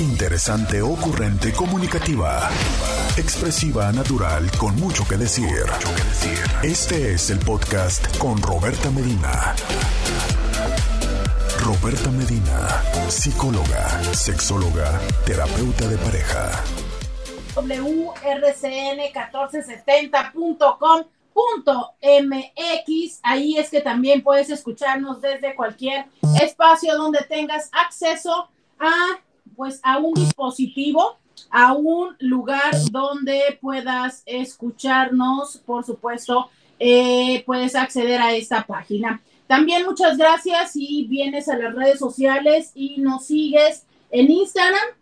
Interesante, ocurrente, comunicativa. Expresiva, natural, con mucho que decir. Este es el podcast con Roberta Medina. Roberta Medina, psicóloga, sexóloga, terapeuta de pareja. wrcn1470.com.mx. Ahí es que también puedes escucharnos desde cualquier espacio donde tengas acceso a pues a un dispositivo, a un lugar donde puedas escucharnos, por supuesto, eh, puedes acceder a esta página. También muchas gracias si vienes a las redes sociales y nos sigues en Instagram,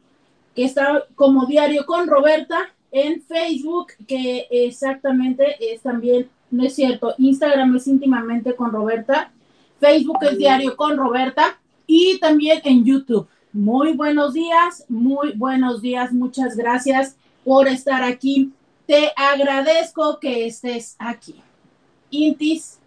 que está como Diario con Roberta, en Facebook, que exactamente es también, no es cierto, Instagram es íntimamente con Roberta, Facebook es Diario con Roberta y también en YouTube. Muy buenos días, muy buenos días, muchas gracias por estar aquí. Te agradezco que estés aquí. Intis,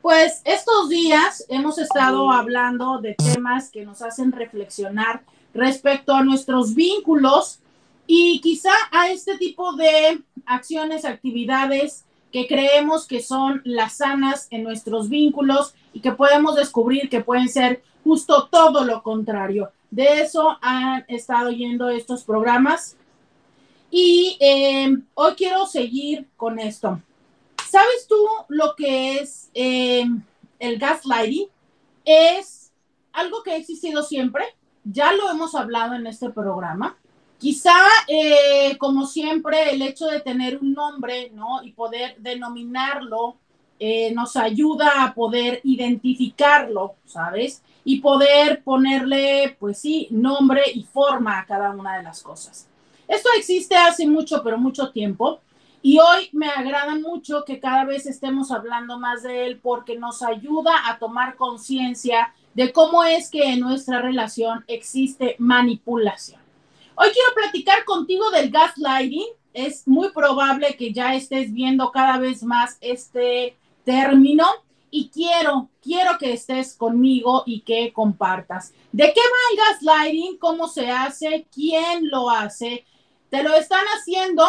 pues estos días hemos estado hablando de temas que nos hacen reflexionar respecto a nuestros vínculos y quizá a este tipo de acciones, actividades que creemos que son las sanas en nuestros vínculos y que podemos descubrir que pueden ser justo todo lo contrario. De eso han estado yendo estos programas. Y eh, hoy quiero seguir con esto. ¿Sabes tú lo que es eh, el gaslighting? Es algo que ha existido siempre. Ya lo hemos hablado en este programa. Quizá, eh, como siempre, el hecho de tener un nombre, ¿no? Y poder denominarlo nos ayuda a poder identificarlo, ¿sabes? y poder ponerle, pues sí, nombre y forma a cada una de las cosas. Esto existe hace mucho, pero mucho tiempo. Y hoy me agrada mucho que cada vez estemos hablando más de él porque nos ayuda a tomar conciencia de cómo es que en nuestra relación existe manipulación. Hoy quiero platicar contigo del gaslighting. Es muy probable que ya estés viendo cada vez más este término y quiero, quiero que estés conmigo y que compartas. ¿De qué va el gaslighting? ¿Cómo se hace? ¿Quién lo hace? ¿Te lo están haciendo?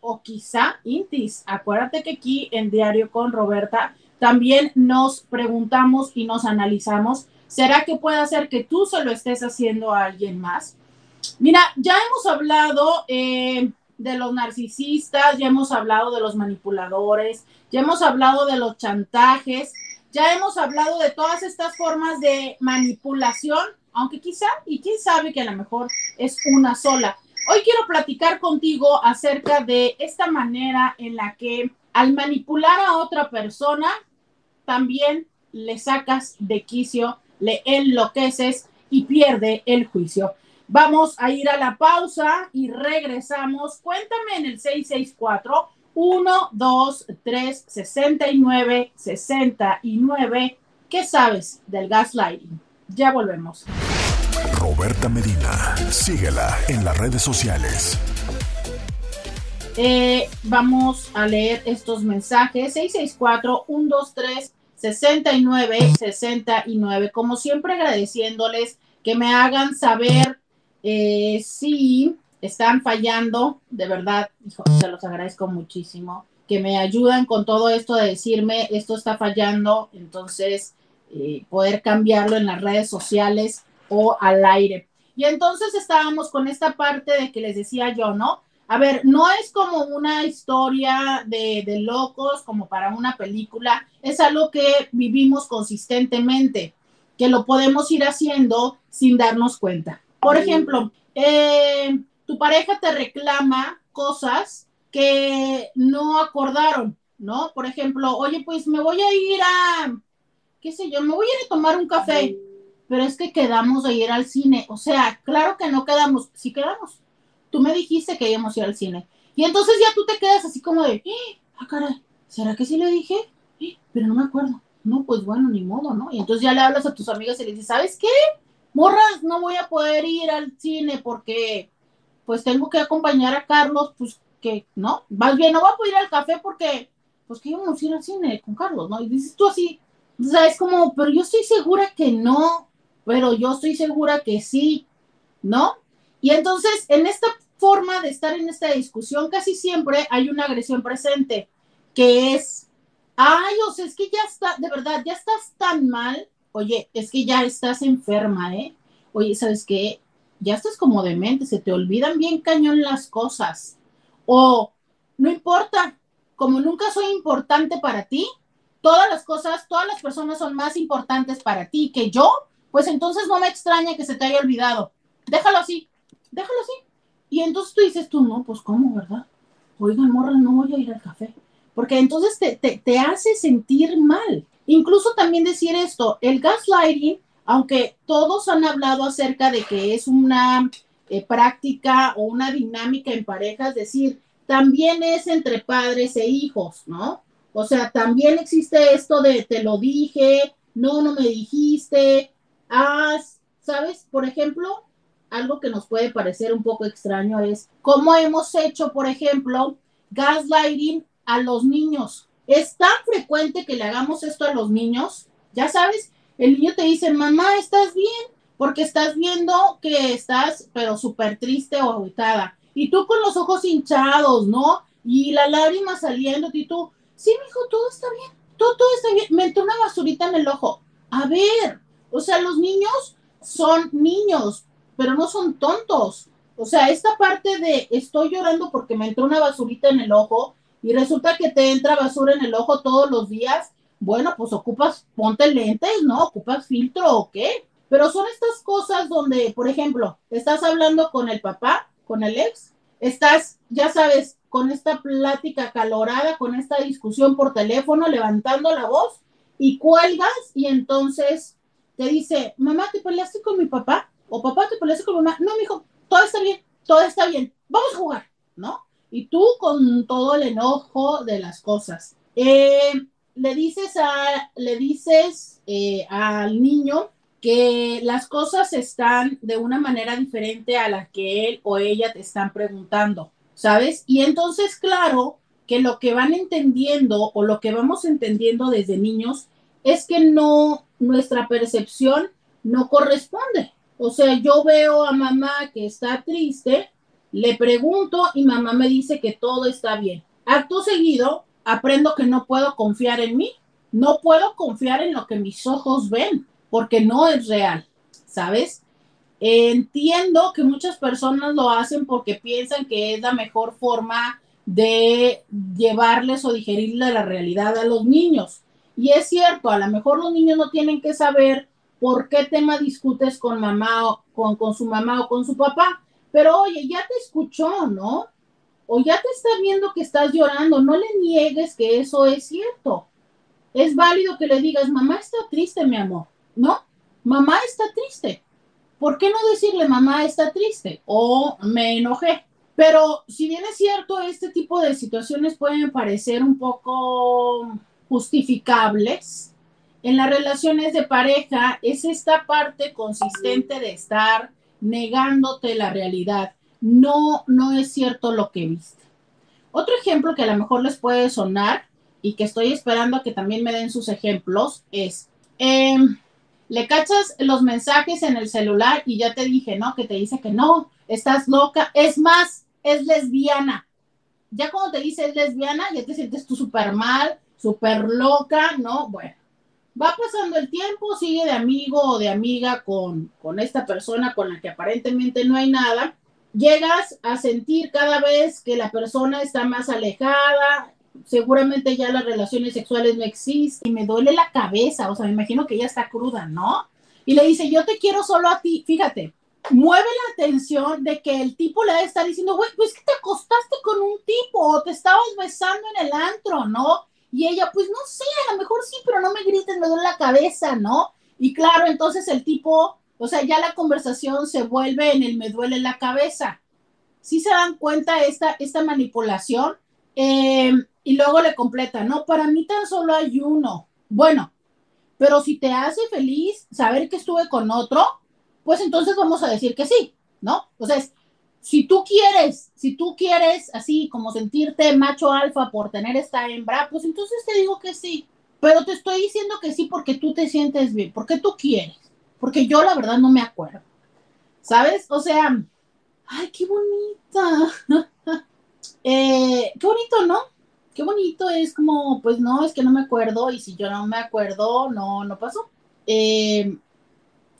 O quizá, Intis, acuérdate que aquí en Diario con Roberta también nos preguntamos y nos analizamos, ¿será que puede ser que tú se lo estés haciendo a alguien más? Mira, ya hemos hablado eh, de los narcisistas, ya hemos hablado de los manipuladores, ya hemos hablado de los chantajes, ya hemos hablado de todas estas formas de manipulación, aunque quizá, y quién sabe que a lo mejor es una sola. Hoy quiero platicar contigo acerca de esta manera en la que al manipular a otra persona, también le sacas de quicio, le enloqueces y pierde el juicio. Vamos a ir a la pausa y regresamos. Cuéntame en el 664 1, 2, 3, 69, 69. ¿Qué sabes del gaslighting? Ya volvemos. Roberta Medina, síguela en las redes sociales. Eh, vamos a leer estos mensajes. 664-123-69-69. Como siempre, agradeciéndoles que me hagan saber eh, si están fallando, de verdad, hijo, se los agradezco muchísimo, que me ayudan con todo esto de decirme, esto está fallando, entonces eh, poder cambiarlo en las redes sociales o al aire. Y entonces estábamos con esta parte de que les decía yo, ¿no? A ver, no es como una historia de, de locos, como para una película, es algo que vivimos consistentemente, que lo podemos ir haciendo sin darnos cuenta. Por ejemplo, eh, tu pareja te reclama cosas que no acordaron, ¿no? Por ejemplo, oye, pues me voy a ir a, qué sé yo, me voy a ir a tomar un café, pero es que quedamos de ir al cine. O sea, claro que no quedamos, sí quedamos. Tú me dijiste que íbamos a ir al cine. Y entonces ya tú te quedas así como de, ah, caray, ¿será que sí le dije? Pero no me acuerdo. No, pues bueno, ni modo, ¿no? Y entonces ya le hablas a tus amigas y le dices, ¿sabes qué? Morras, no voy a poder ir al cine porque pues tengo que acompañar a Carlos, pues que, ¿no? Más bien, no voy a poder ir al café porque, pues que íbamos a ir al cine con Carlos, ¿no? Y dices tú así, o sea, es como, pero yo estoy segura que no, pero yo estoy segura que sí, ¿no? Y entonces, en esta forma de estar en esta discusión, casi siempre hay una agresión presente, que es, ay, o sea, es que ya está, de verdad, ya estás tan mal, oye, es que ya estás enferma, ¿eh? Oye, ¿sabes qué? Ya estás como demente, se te olvidan bien cañón las cosas. O, no importa, como nunca soy importante para ti, todas las cosas, todas las personas son más importantes para ti que yo, pues entonces no me extraña que se te haya olvidado. Déjalo así, déjalo así. Y entonces tú dices tú, no, pues cómo, ¿verdad? Oiga, morra, no voy a ir al café. Porque entonces te, te, hace sentir mal. Incluso también decir esto, el gaslighting, aunque todos han hablado acerca de que es una eh, práctica o una dinámica en parejas, decir, también es entre padres e hijos, ¿no? O sea, también existe esto de te lo dije, no, no me dijiste, ah, ¿sabes? Por ejemplo, algo que nos puede parecer un poco extraño es cómo hemos hecho, por ejemplo, gaslighting a los niños. Es tan frecuente que le hagamos esto a los niños, ya sabes, el niño te dice, mamá, ¿estás bien? Porque estás viendo que estás, pero súper triste o agitada. Y tú con los ojos hinchados, ¿no? Y la lágrima saliendo, y tú, sí, hijo, todo está bien, todo, todo está bien. Me entró una basurita en el ojo. A ver, o sea, los niños son niños, pero no son tontos. O sea, esta parte de estoy llorando porque me entró una basurita en el ojo y resulta que te entra basura en el ojo todos los días, bueno, pues ocupas, ponte lentes, ¿no? Ocupas filtro o qué. Pero son estas cosas donde, por ejemplo, estás hablando con el papá, con el ex, estás, ya sabes, con esta plática calorada, con esta discusión por teléfono, levantando la voz y cuelgas y entonces te dice, mamá, ¿te peleaste con mi papá? O papá, ¿te peleaste con mamá? No, mi hijo, todo está bien, todo está bien, vamos a jugar, ¿no? Y tú con todo el enojo de las cosas. Eh, le dices, a, le dices eh, al niño que las cosas están de una manera diferente a la que él o ella te están preguntando, ¿sabes? Y entonces, claro, que lo que van entendiendo o lo que vamos entendiendo desde niños es que no, nuestra percepción no corresponde. O sea, yo veo a mamá que está triste, le pregunto y mamá me dice que todo está bien. Acto seguido, aprendo que no puedo confiar en mí, no puedo confiar en lo que mis ojos ven porque no es real, ¿sabes? Entiendo que muchas personas lo hacen porque piensan que es la mejor forma de llevarles o digerirle la realidad a los niños. Y es cierto, a lo mejor los niños no tienen que saber por qué tema discutes con mamá o con, con su mamá o con su papá, pero oye, ya te escuchó, ¿no? O ya te está viendo que estás llorando, no le niegues que eso es cierto. Es válido que le digas, mamá está triste, mi amor. No, mamá está triste. ¿Por qué no decirle mamá está triste? O me enojé. Pero si bien es cierto, este tipo de situaciones pueden parecer un poco justificables, en las relaciones de pareja es esta parte consistente de estar negándote la realidad. No, no es cierto lo que viste. Otro ejemplo que a lo mejor les puede sonar y que estoy esperando a que también me den sus ejemplos es, eh, le cachas los mensajes en el celular y ya te dije, ¿no? Que te dice que no, estás loca. Es más, es lesbiana. Ya cuando te dice es lesbiana, ya te sientes tú súper mal, súper loca, ¿no? Bueno, va pasando el tiempo, sigue de amigo o de amiga con, con esta persona con la que aparentemente no hay nada. Llegas a sentir cada vez que la persona está más alejada, seguramente ya las relaciones sexuales no existen y me duele la cabeza, o sea, me imagino que ella está cruda, ¿no? Y le dice, yo te quiero solo a ti, fíjate, mueve la atención de que el tipo le está diciendo, güey, pues que te acostaste con un tipo o te estabas besando en el antro, ¿no? Y ella, pues no sé, a lo mejor sí, pero no me grites, me duele la cabeza, ¿no? Y claro, entonces el tipo, o sea, ya la conversación se vuelve en el me duele la cabeza. ¿Sí se dan cuenta esta, esta manipulación? Eh, y luego le completa, no, para mí tan solo hay uno. Bueno, pero si te hace feliz saber que estuve con otro, pues entonces vamos a decir que sí, ¿no? O sea, si tú quieres, si tú quieres así como sentirte macho alfa por tener esta hembra, pues entonces te digo que sí. Pero te estoy diciendo que sí porque tú te sientes bien, porque tú quieres, porque yo la verdad no me acuerdo. ¿Sabes? O sea, Ay, qué bonita. Eh, qué bonito, ¿no? Qué bonito es como, pues no, es que no me acuerdo y si yo no me acuerdo, no, no pasó. Eh,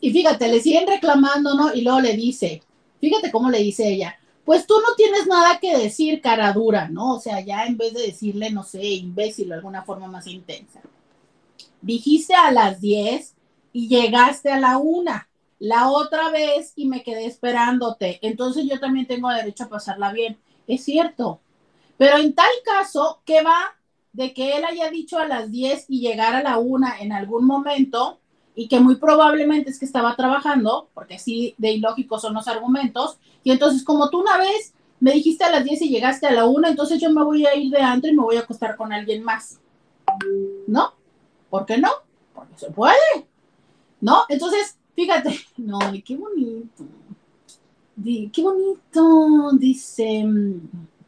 y fíjate, le siguen reclamando, ¿no? Y luego le dice, fíjate cómo le dice ella, pues tú no tienes nada que decir, cara dura, ¿no? O sea, ya en vez de decirle, no sé, imbécil o alguna forma más intensa. Dijiste a las 10 y llegaste a la una la otra vez y me quedé esperándote. Entonces yo también tengo derecho a pasarla bien. Es cierto. Pero en tal caso, ¿qué va de que él haya dicho a las 10 y llegar a la una en algún momento y que muy probablemente es que estaba trabajando, porque así de ilógicos son los argumentos, y entonces como tú una vez me dijiste a las 10 y llegaste a la una, entonces yo me voy a ir de antro y me voy a acostar con alguien más. ¿No? ¿Por qué no? Porque se puede. ¿No? Entonces, fíjate, no, qué bonito. qué bonito, dice,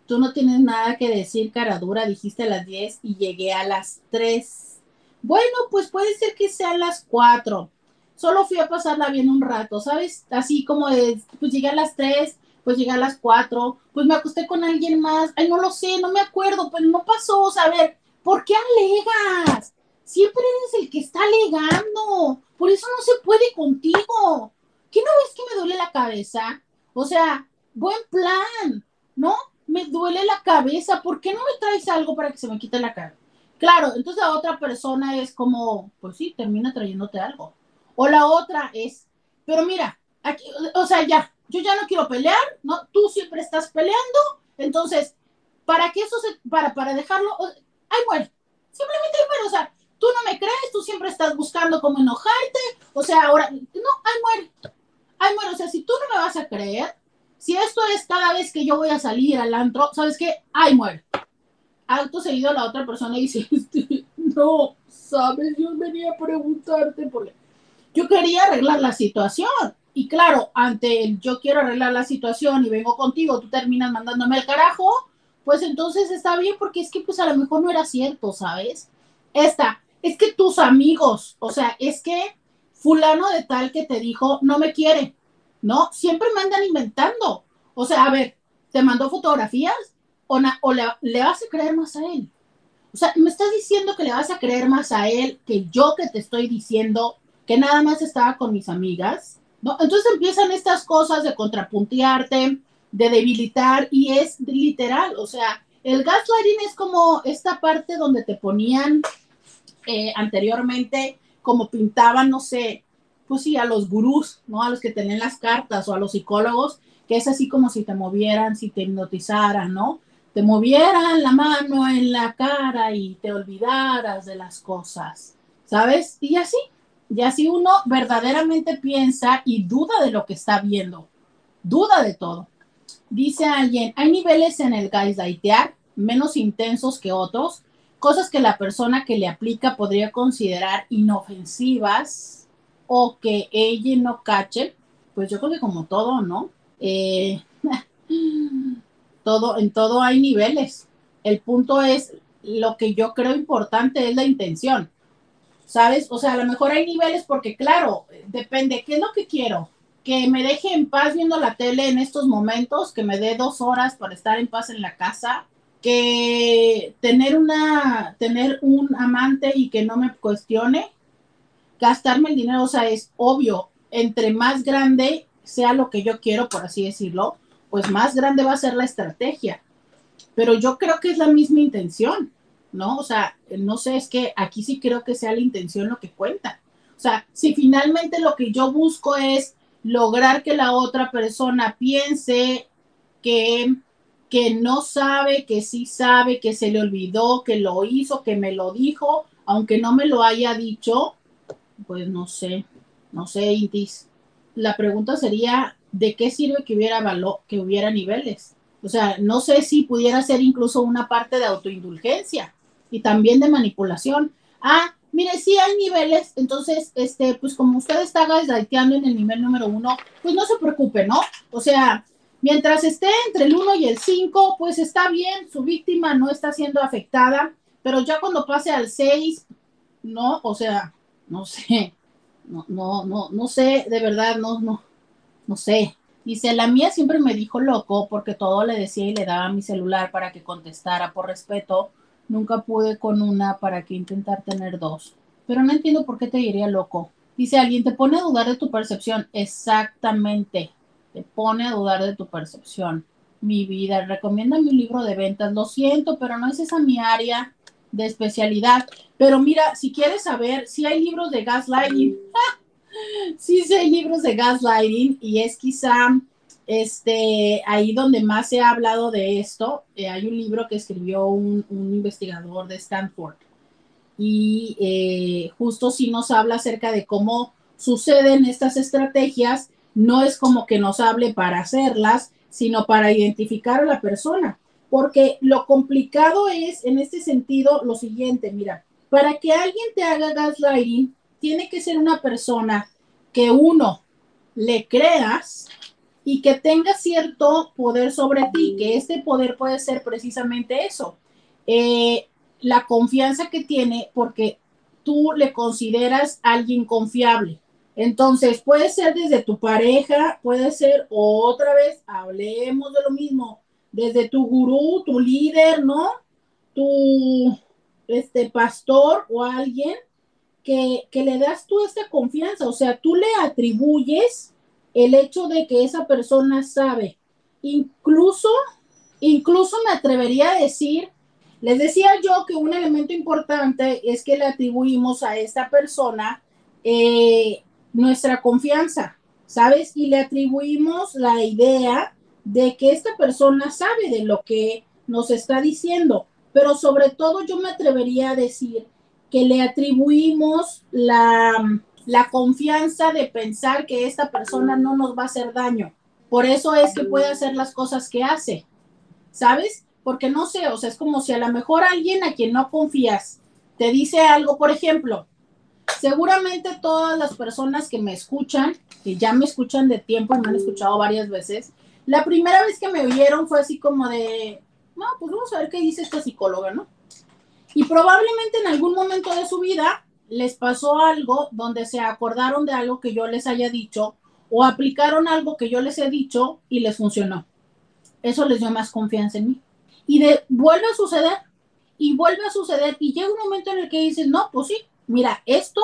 tú no tienes nada que decir, cara dura, dijiste a las 10 y llegué a las 3. Bueno, pues puede ser que sean las 4. Solo fui a pasarla bien un rato, ¿sabes? Así como de, pues llegué a las 3, pues llegué a las 4, pues me acosté con alguien más. Ay, no lo sé, no me acuerdo, pues no pasó, a ver, ¿por qué alegas? Siempre eres el que está alegando. Por eso no se puede contigo. ¿Qué no ves que me duele la cabeza? O sea, buen plan, ¿no? Me duele la cabeza. ¿Por qué no me traes algo para que se me quite la cara? Claro, entonces la otra persona es como, pues sí, termina trayéndote algo. O la otra es, pero mira, aquí, o sea, ya, yo ya no quiero pelear, ¿no? Tú siempre estás peleando, entonces, ¿para qué eso se, para, para dejarlo? Ay, muere. Simplemente, bueno, o sea, tú no me crees, tú siempre estás buscando cómo enojarte, o sea, ahora, no, ay, muere, ay, muere, o sea, si tú no me vas a creer, si esto es cada vez que yo voy a salir al antro, ¿sabes qué? Ay, muere. Alto seguido la otra persona dice, este, no, sabes, yo venía a preguntarte porque yo quería arreglar la situación. Y claro, ante el yo quiero arreglar la situación y vengo contigo, tú terminas mandándome el carajo, pues entonces está bien porque es que pues a lo mejor no era cierto, ¿sabes? Esta, es que tus amigos, o sea, es que fulano de tal que te dijo, no me quiere, ¿no? Siempre me andan inventando. O sea, a ver, ¿te mandó fotografías o, le, vas a creer más a él? O sea, me estás diciendo que le vas a creer más a él que yo que te estoy diciendo que nada más estaba con mis amigas, ¿no? Entonces empiezan estas cosas de contrapuntearte, de debilitar y es literal, o sea, el gaslighting es como esta parte donde te ponían eh, anteriormente, como pintaban, no sé, pues sí, a los gurús, ¿no? A los que tenían las cartas o a los psicólogos, que es así como si te movieran, si te hipnotizaran, ¿no? Te movieran la mano en la cara y te olvidaras de las cosas, ¿sabes? Y así, y así uno verdaderamente piensa y duda de lo que está viendo, duda de todo. Dice alguien, hay niveles en el gaslightear menos intensos que otros, cosas que la persona que le aplica podría considerar inofensivas o que ella no cache, pues yo creo que como todo, ¿no? Eh, todo, en todo hay niveles. El punto es, lo que yo creo importante es la intención, ¿sabes? O sea, a lo mejor hay niveles porque, claro, depende, ¿qué es lo que quiero? Que me deje en paz viendo la tele en estos momentos, que me dé dos horas para estar en paz en la casa, que tener una, tener un amante y que no me cuestione, gastarme el dinero, o sea, es obvio, entre más grande sea lo que yo quiero, por así decirlo, pues más grande va a ser la estrategia. Pero yo creo que es la misma intención, ¿no? O sea, no sé, es que aquí sí creo que sea la intención lo que cuenta. O sea, si finalmente lo que yo busco es lograr que la otra persona piense que que no sabe, que sí sabe, que se le olvidó, que lo hizo, que me lo dijo, aunque no me lo haya dicho, pues no sé, no sé, Intis. La pregunta sería, ¿de qué sirve que hubiera valor, que hubiera niveles? O sea, no sé si pudiera ser incluso una parte de autoindulgencia y también de manipulación. Ah, mire, sí hay niveles, entonces, este, pues como usted está gaslighteando en el nivel número uno, pues no se preocupe, ¿no? O sea, Mientras esté entre el 1 y el 5, pues está bien, su víctima no está siendo afectada, pero ya cuando pase al 6, no, o sea, no sé, no, no, no, no sé, de verdad, no, no, no sé. Dice, la mía siempre me dijo loco porque todo le decía y le daba mi celular para que contestara por respeto. Nunca pude con una para que intentar tener dos. Pero no entiendo por qué te diría loco. Dice alguien, te pone a dudar de tu percepción. Exactamente. Te pone a dudar de tu percepción. Mi vida, recomienda mi libro de ventas. Lo siento, pero no es esa mi área de especialidad. Pero mira, si quieres saber, si hay libros de gaslighting. sí, sí hay libros de gaslighting y es quizá este, ahí donde más se ha hablado de esto. Eh, hay un libro que escribió un, investigador de Stanford y eh, justo si nos habla acerca de cómo suceden estas estrategias, no es como que nos hable para hacerlas, sino para identificar a la persona. Porque lo complicado es, en este sentido, lo siguiente, mira, para que alguien te haga gaslighting, tiene que ser una persona que uno le creas y que tenga cierto poder sobre ti, que este poder puede ser precisamente eso, eh, la confianza que tiene porque tú le consideras alguien confiable. Entonces, puede ser desde tu pareja, puede ser otra vez, hablemos de lo mismo, desde tu gurú, tu líder, ¿no? Tu este pastor o alguien que, le das tú esta confianza, o sea, tú le atribuyes el hecho de que esa persona sabe. Incluso, incluso me atrevería a decir, les decía yo que un elemento importante es que le atribuimos a esta persona eh, nuestra confianza, ¿sabes? Y le atribuimos la idea de que esta persona sabe de lo que nos está diciendo, pero sobre todo yo me atrevería a decir que le atribuimos la, confianza de pensar que esta persona no nos va a hacer daño. Por eso es que puede hacer las cosas que hace, ¿sabes? Porque no sé, o sea, es como si a lo mejor alguien a quien no confías te dice algo, por ejemplo, seguramente todas las personas que me escuchan, que ya me escuchan de tiempo y me han escuchado varias veces, la primera vez que me oyeron fue así como de, no, pues vamos a ver qué dice esta psicóloga, ¿no? Y probablemente en algún momento de su vida les pasó algo donde se acordaron de algo que yo les haya dicho o aplicaron algo que yo les he dicho y les funcionó. Eso les dio más confianza en mí. Y de, vuelve a suceder y vuelve a suceder y llega un momento en el que dices, no, pues sí, mira, esto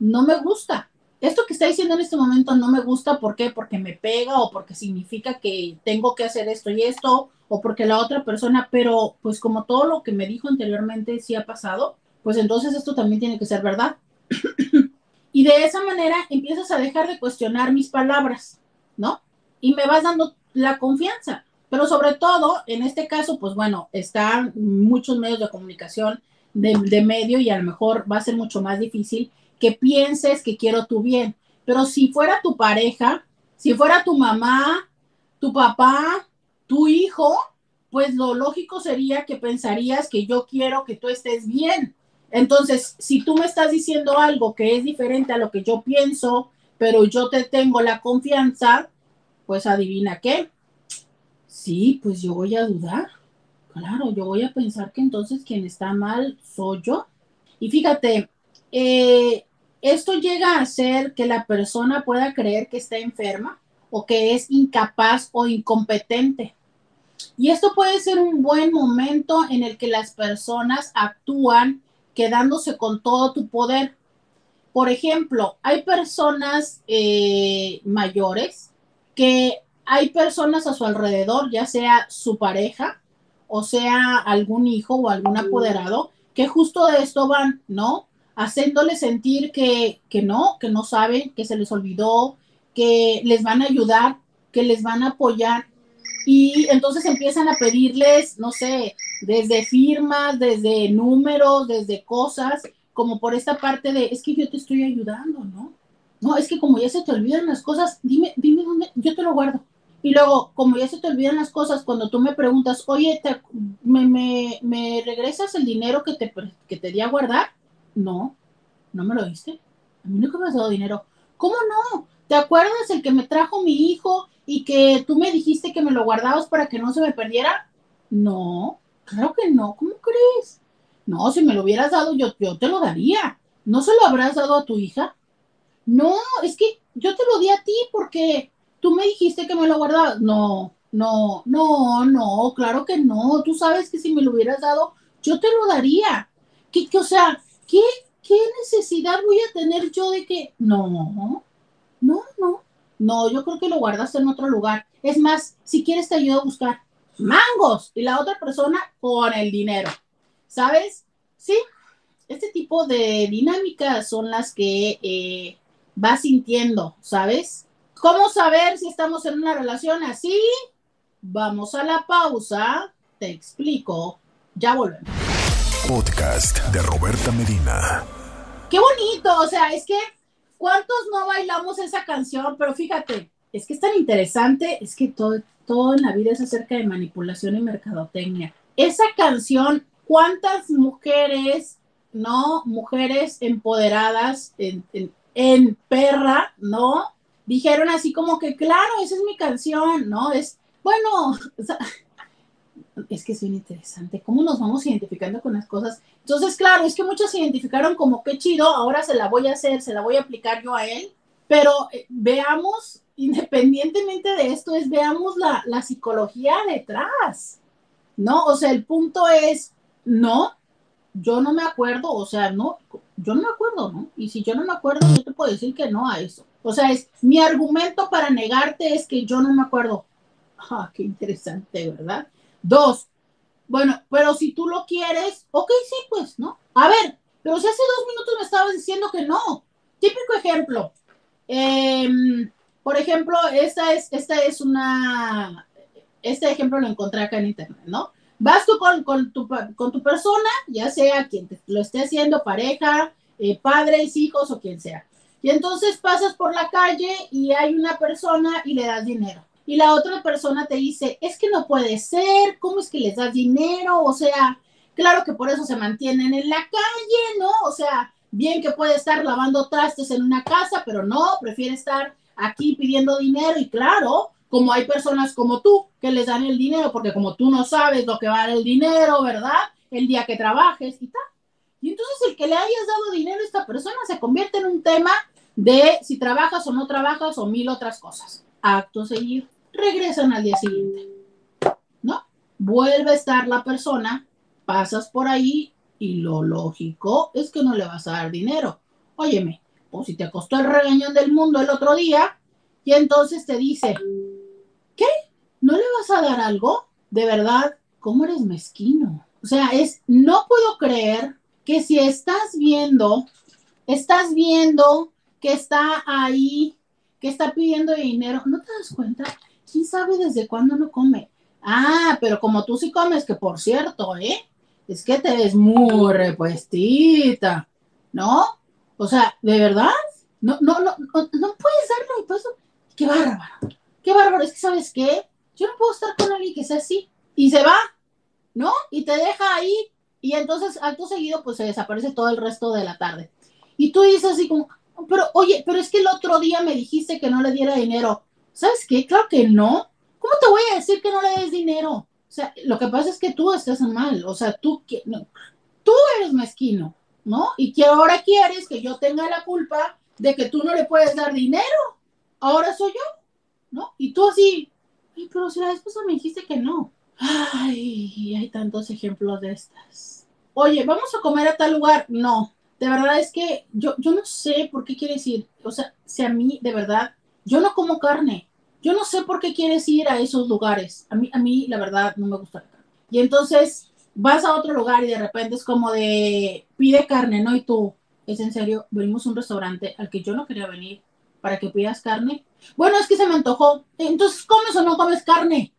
no me gusta. Esto que está diciendo en este momento no me gusta, ¿por qué? Porque me pega o porque significa que tengo que hacer esto y esto o porque la otra persona, pero pues como todo lo que me dijo anteriormente sí ha pasado, pues entonces esto también tiene que ser verdad. y de esa manera empiezas a dejar de cuestionar mis palabras, ¿no? Y me vas dando la confianza. Pero sobre todo, en este caso, pues bueno, están muchos medios de comunicación de, de medio y a lo mejor va a ser mucho más difícil que pienses que quiero tu bien. Pero si fuera tu pareja, si fuera tu mamá, tu papá, tu hijo, pues lo lógico sería que pensarías que yo quiero que tú estés bien. Entonces, si tú me estás diciendo algo que es diferente a lo que yo pienso, pero yo te tengo la confianza, pues adivina qué. Sí, pues yo voy a dudar. Claro, yo voy a pensar que entonces quien está mal soy yo. Y fíjate, eh, esto llega a hacer que la persona pueda creer que está enferma o que es incapaz o incompetente. Y esto puede ser un buen momento en el que las personas actúan quedándose con todo tu poder. Por ejemplo, hay personas eh, mayores que hay personas a su alrededor, ya sea su pareja o sea algún hijo o algún apoderado, que justo de esto van, ¿no? Haciéndole sentir que, que no, que no saben, que se les olvidó, que les van a ayudar, que les van a apoyar y entonces empiezan a pedirles, no sé, desde firmas, desde números, desde cosas, como por esta parte de, es que yo te estoy ayudando, ¿no? No, es que como ya se te olvidan las cosas, dime, dime dónde, yo te lo guardo. Y luego, como ya se te olvidan las cosas, cuando tú me preguntas, oye, me, me, me, regresas el dinero que te, que te di a guardar? No, no me lo diste. A mí nunca me has dado dinero. ¿Cómo no? ¿Te acuerdas el que me trajo mi hijo y que tú me dijiste que me lo guardabas para que no se me perdiera. No, claro que no, ¿cómo crees? No, si me lo hubieras dado, yo, yo te lo daría. ¿No se lo habrás dado a tu hija? No, es que yo te lo di a ti porque tú me dijiste que me lo guardabas. No, no, no, no, claro que no. Tú sabes que si me lo hubieras dado, yo te lo daría. ¿Qué, o sea, ¿qué, ¿qué necesidad voy a tener yo de que... No, no, no, no, yo creo que lo guardaste en otro lugar. Es más, si quieres te ayudo a buscar mangos y la otra persona con el dinero. ¿Sabes? Sí, este tipo de dinámicas son las que eh, vas sintiendo, ¿sabes? ¿Cómo saber si estamos en una relación así? Vamos a la pausa, te explico, ya volvemos. Podcast de Roberta Medina. Qué bonito, o sea, es que ¿cuántos no bailamos esa canción? Pero fíjate, es que es tan interesante, es que todo, todo en la vida es acerca de manipulación y mercadotecnia. Esa canción, ¿cuántas mujeres, no? Mujeres empoderadas en, en perra, ¿no? Dijeron así como que, claro, esa es mi canción, ¿no? Es bueno, es que es bien interesante, cómo nos vamos identificando con las cosas. Entonces, claro, es que muchos se identificaron como qué chido, ahora se la voy a hacer, se la voy a aplicar yo a él, pero eh, veamos, independientemente de esto, es veamos la, la psicología detrás, ¿no? O sea, el punto es, no, yo no me acuerdo, o sea, no, yo no me acuerdo, ¿no? Y si yo no me acuerdo, yo te puedo decir que no a eso. O sea, es mi argumento para negarte es que yo no me acuerdo. Ah, qué interesante, ¿verdad? Dos, bueno, pero si tú lo quieres, ok, sí, pues, ¿no? A ver, pero si hace dos minutos me estabas diciendo que no. Típico ejemplo. Em, por ejemplo, esta es, esta es una, este ejemplo lo encontré acá en internet, ¿no? Vas tú con, con, tu, con tu persona, ya sea quien te, lo esté haciendo, pareja, eh, padres, hijos o quien sea. Y entonces pasas por la calle y hay una persona y le das dinero y la otra persona te dice, es que no puede ser, ¿cómo es que les das dinero? O sea, claro que por eso se mantienen en la calle, ¿no? O sea, bien que puede estar lavando trastes en una casa, pero no, prefiere estar aquí pidiendo dinero y claro, como hay personas como tú que les dan el dinero, porque como tú no sabes lo que va el dinero, ¿verdad? El día que trabajes y tal. Y entonces el que le hayas dado dinero a esta persona se convierte en un tema de si trabajas o no trabajas o mil otras cosas acto seguido, regresan al día siguiente, ¿no? Vuelve a estar la persona, pasas por ahí y lo lógico es que no le vas a dar dinero. Óyeme, pues si te costó el regañón del mundo el otro día y entonces te dice, ¿qué? ¿No le vas a dar algo? De verdad, ¿cómo eres mezquino? O sea, es, no puedo creer que si estás viendo, estás viendo que está ahí que está pidiendo dinero, ¿no te das cuenta? ¿Quién sabe desde cuándo no come? Ah, pero como tú sí comes, que por cierto, ¿eh? Es que te ves muy repuestita, ¿no? O sea, ¿de verdad? No, no, no, no, no puedes darle pues, Qué bárbaro, qué bárbaro. Es que, ¿sabes qué? Yo no puedo estar con alguien que sea así. Y se va, ¿no? Y te deja ahí. Y entonces, acto seguido, pues se desaparece todo el resto de la tarde. Y tú dices así como, pero oye, pero es que el otro día me dijiste que no le diera dinero. ¿Sabes qué? Claro que no. ¿Cómo te voy a decir que no le des dinero? O sea, lo que pasa es que tú estás mal. O sea, tú, no, tú eres mezquino, ¿no? Y que ahora quieres que yo tenga la culpa de que tú no le puedes dar dinero. Ahora soy yo, ¿no? Y tú así, pero si la esposa me dijiste que no. Ay, hay tantos ejemplos de estas. Oye, vamos a comer a tal lugar. No, de verdad es que yo, yo no sé por qué quieres ir, o sea, si a mí, de verdad, yo no como carne, yo no sé por qué quieres ir a esos lugares, a mí, a mí la verdad no me gusta la carne. Y entonces vas a otro lugar y de repente es como de, pide carne, ¿no? Y tú, es en serio, venimos a un restaurante al que yo no quería venir para que pidas carne. Bueno, es que se me antojó, entonces comes o no comes carne,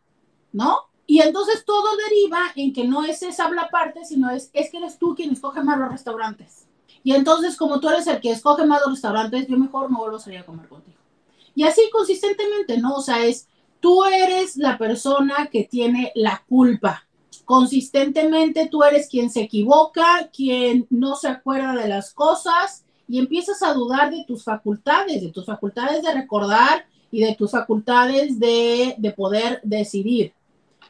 ¿no? Y entonces todo deriva en que no es esa la parte, sino es, es que eres tú quien escoge más los restaurantes. Y entonces, como tú eres el que escoge más los restaurantes, yo mejor no vuelvo a salir a comer contigo. Y así consistentemente, ¿no? O sea, es, tú eres la persona que tiene la culpa. Consistentemente tú eres quien se equivoca, quien no se acuerda de las cosas y empiezas a dudar de tus facultades, de tus facultades de recordar y de tus facultades de, de poder decidir,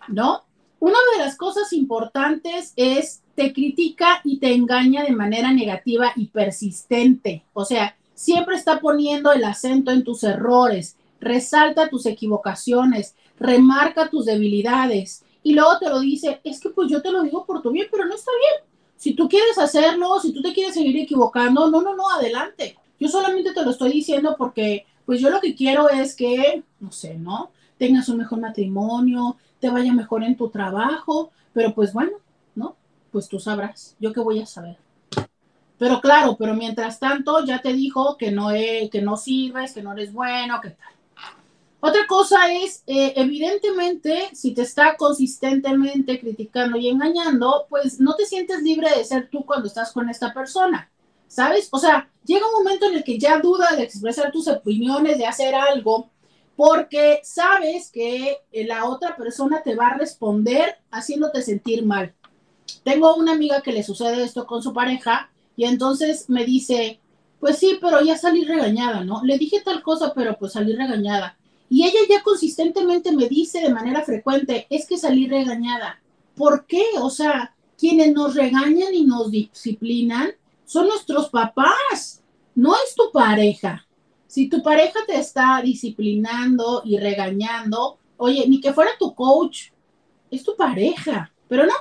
¿no? Una de las cosas importantes es te critica y te engaña de manera negativa y persistente. O sea, siempre está poniendo el acento en tus errores, resalta tus equivocaciones, remarca tus debilidades y luego te lo dice, es que pues yo te lo digo por tu bien, pero no está bien. Si tú quieres hacerlo, si tú te quieres seguir equivocando, no, no, no, adelante. Yo solamente te lo estoy diciendo porque pues yo lo que quiero es que, no sé, ¿no? Tengas un mejor matrimonio, te vaya mejor en tu trabajo, pero pues bueno, ¿no? Pues tú sabrás, yo qué voy a saber. Pero claro, pero mientras tanto ya te dijo que no, que no sirves, que no eres bueno, que tal. Otra cosa es, eh, evidentemente, si te está consistentemente criticando y engañando, pues no te sientes libre de ser tú cuando estás con esta persona, ¿sabes? O sea, llega un momento en el que ya duda de expresar tus opiniones, de hacer algo, porque sabes que la otra persona te va a responder haciéndote sentir mal. Tengo una amiga que le sucede esto con su pareja y entonces me dice, pues sí, pero ya salí regañada, ¿no? Le dije tal cosa, pero pues salí regañada. Y ella ya consistentemente me dice de manera frecuente, es que salí regañada. ¿Por qué? O sea, quienes nos regañan y nos disciplinan son nuestros papás, no es tu pareja. Si tu pareja te está disciplinando y regañando, oye, ni que fuera tu coach, es tu pareja, pero no,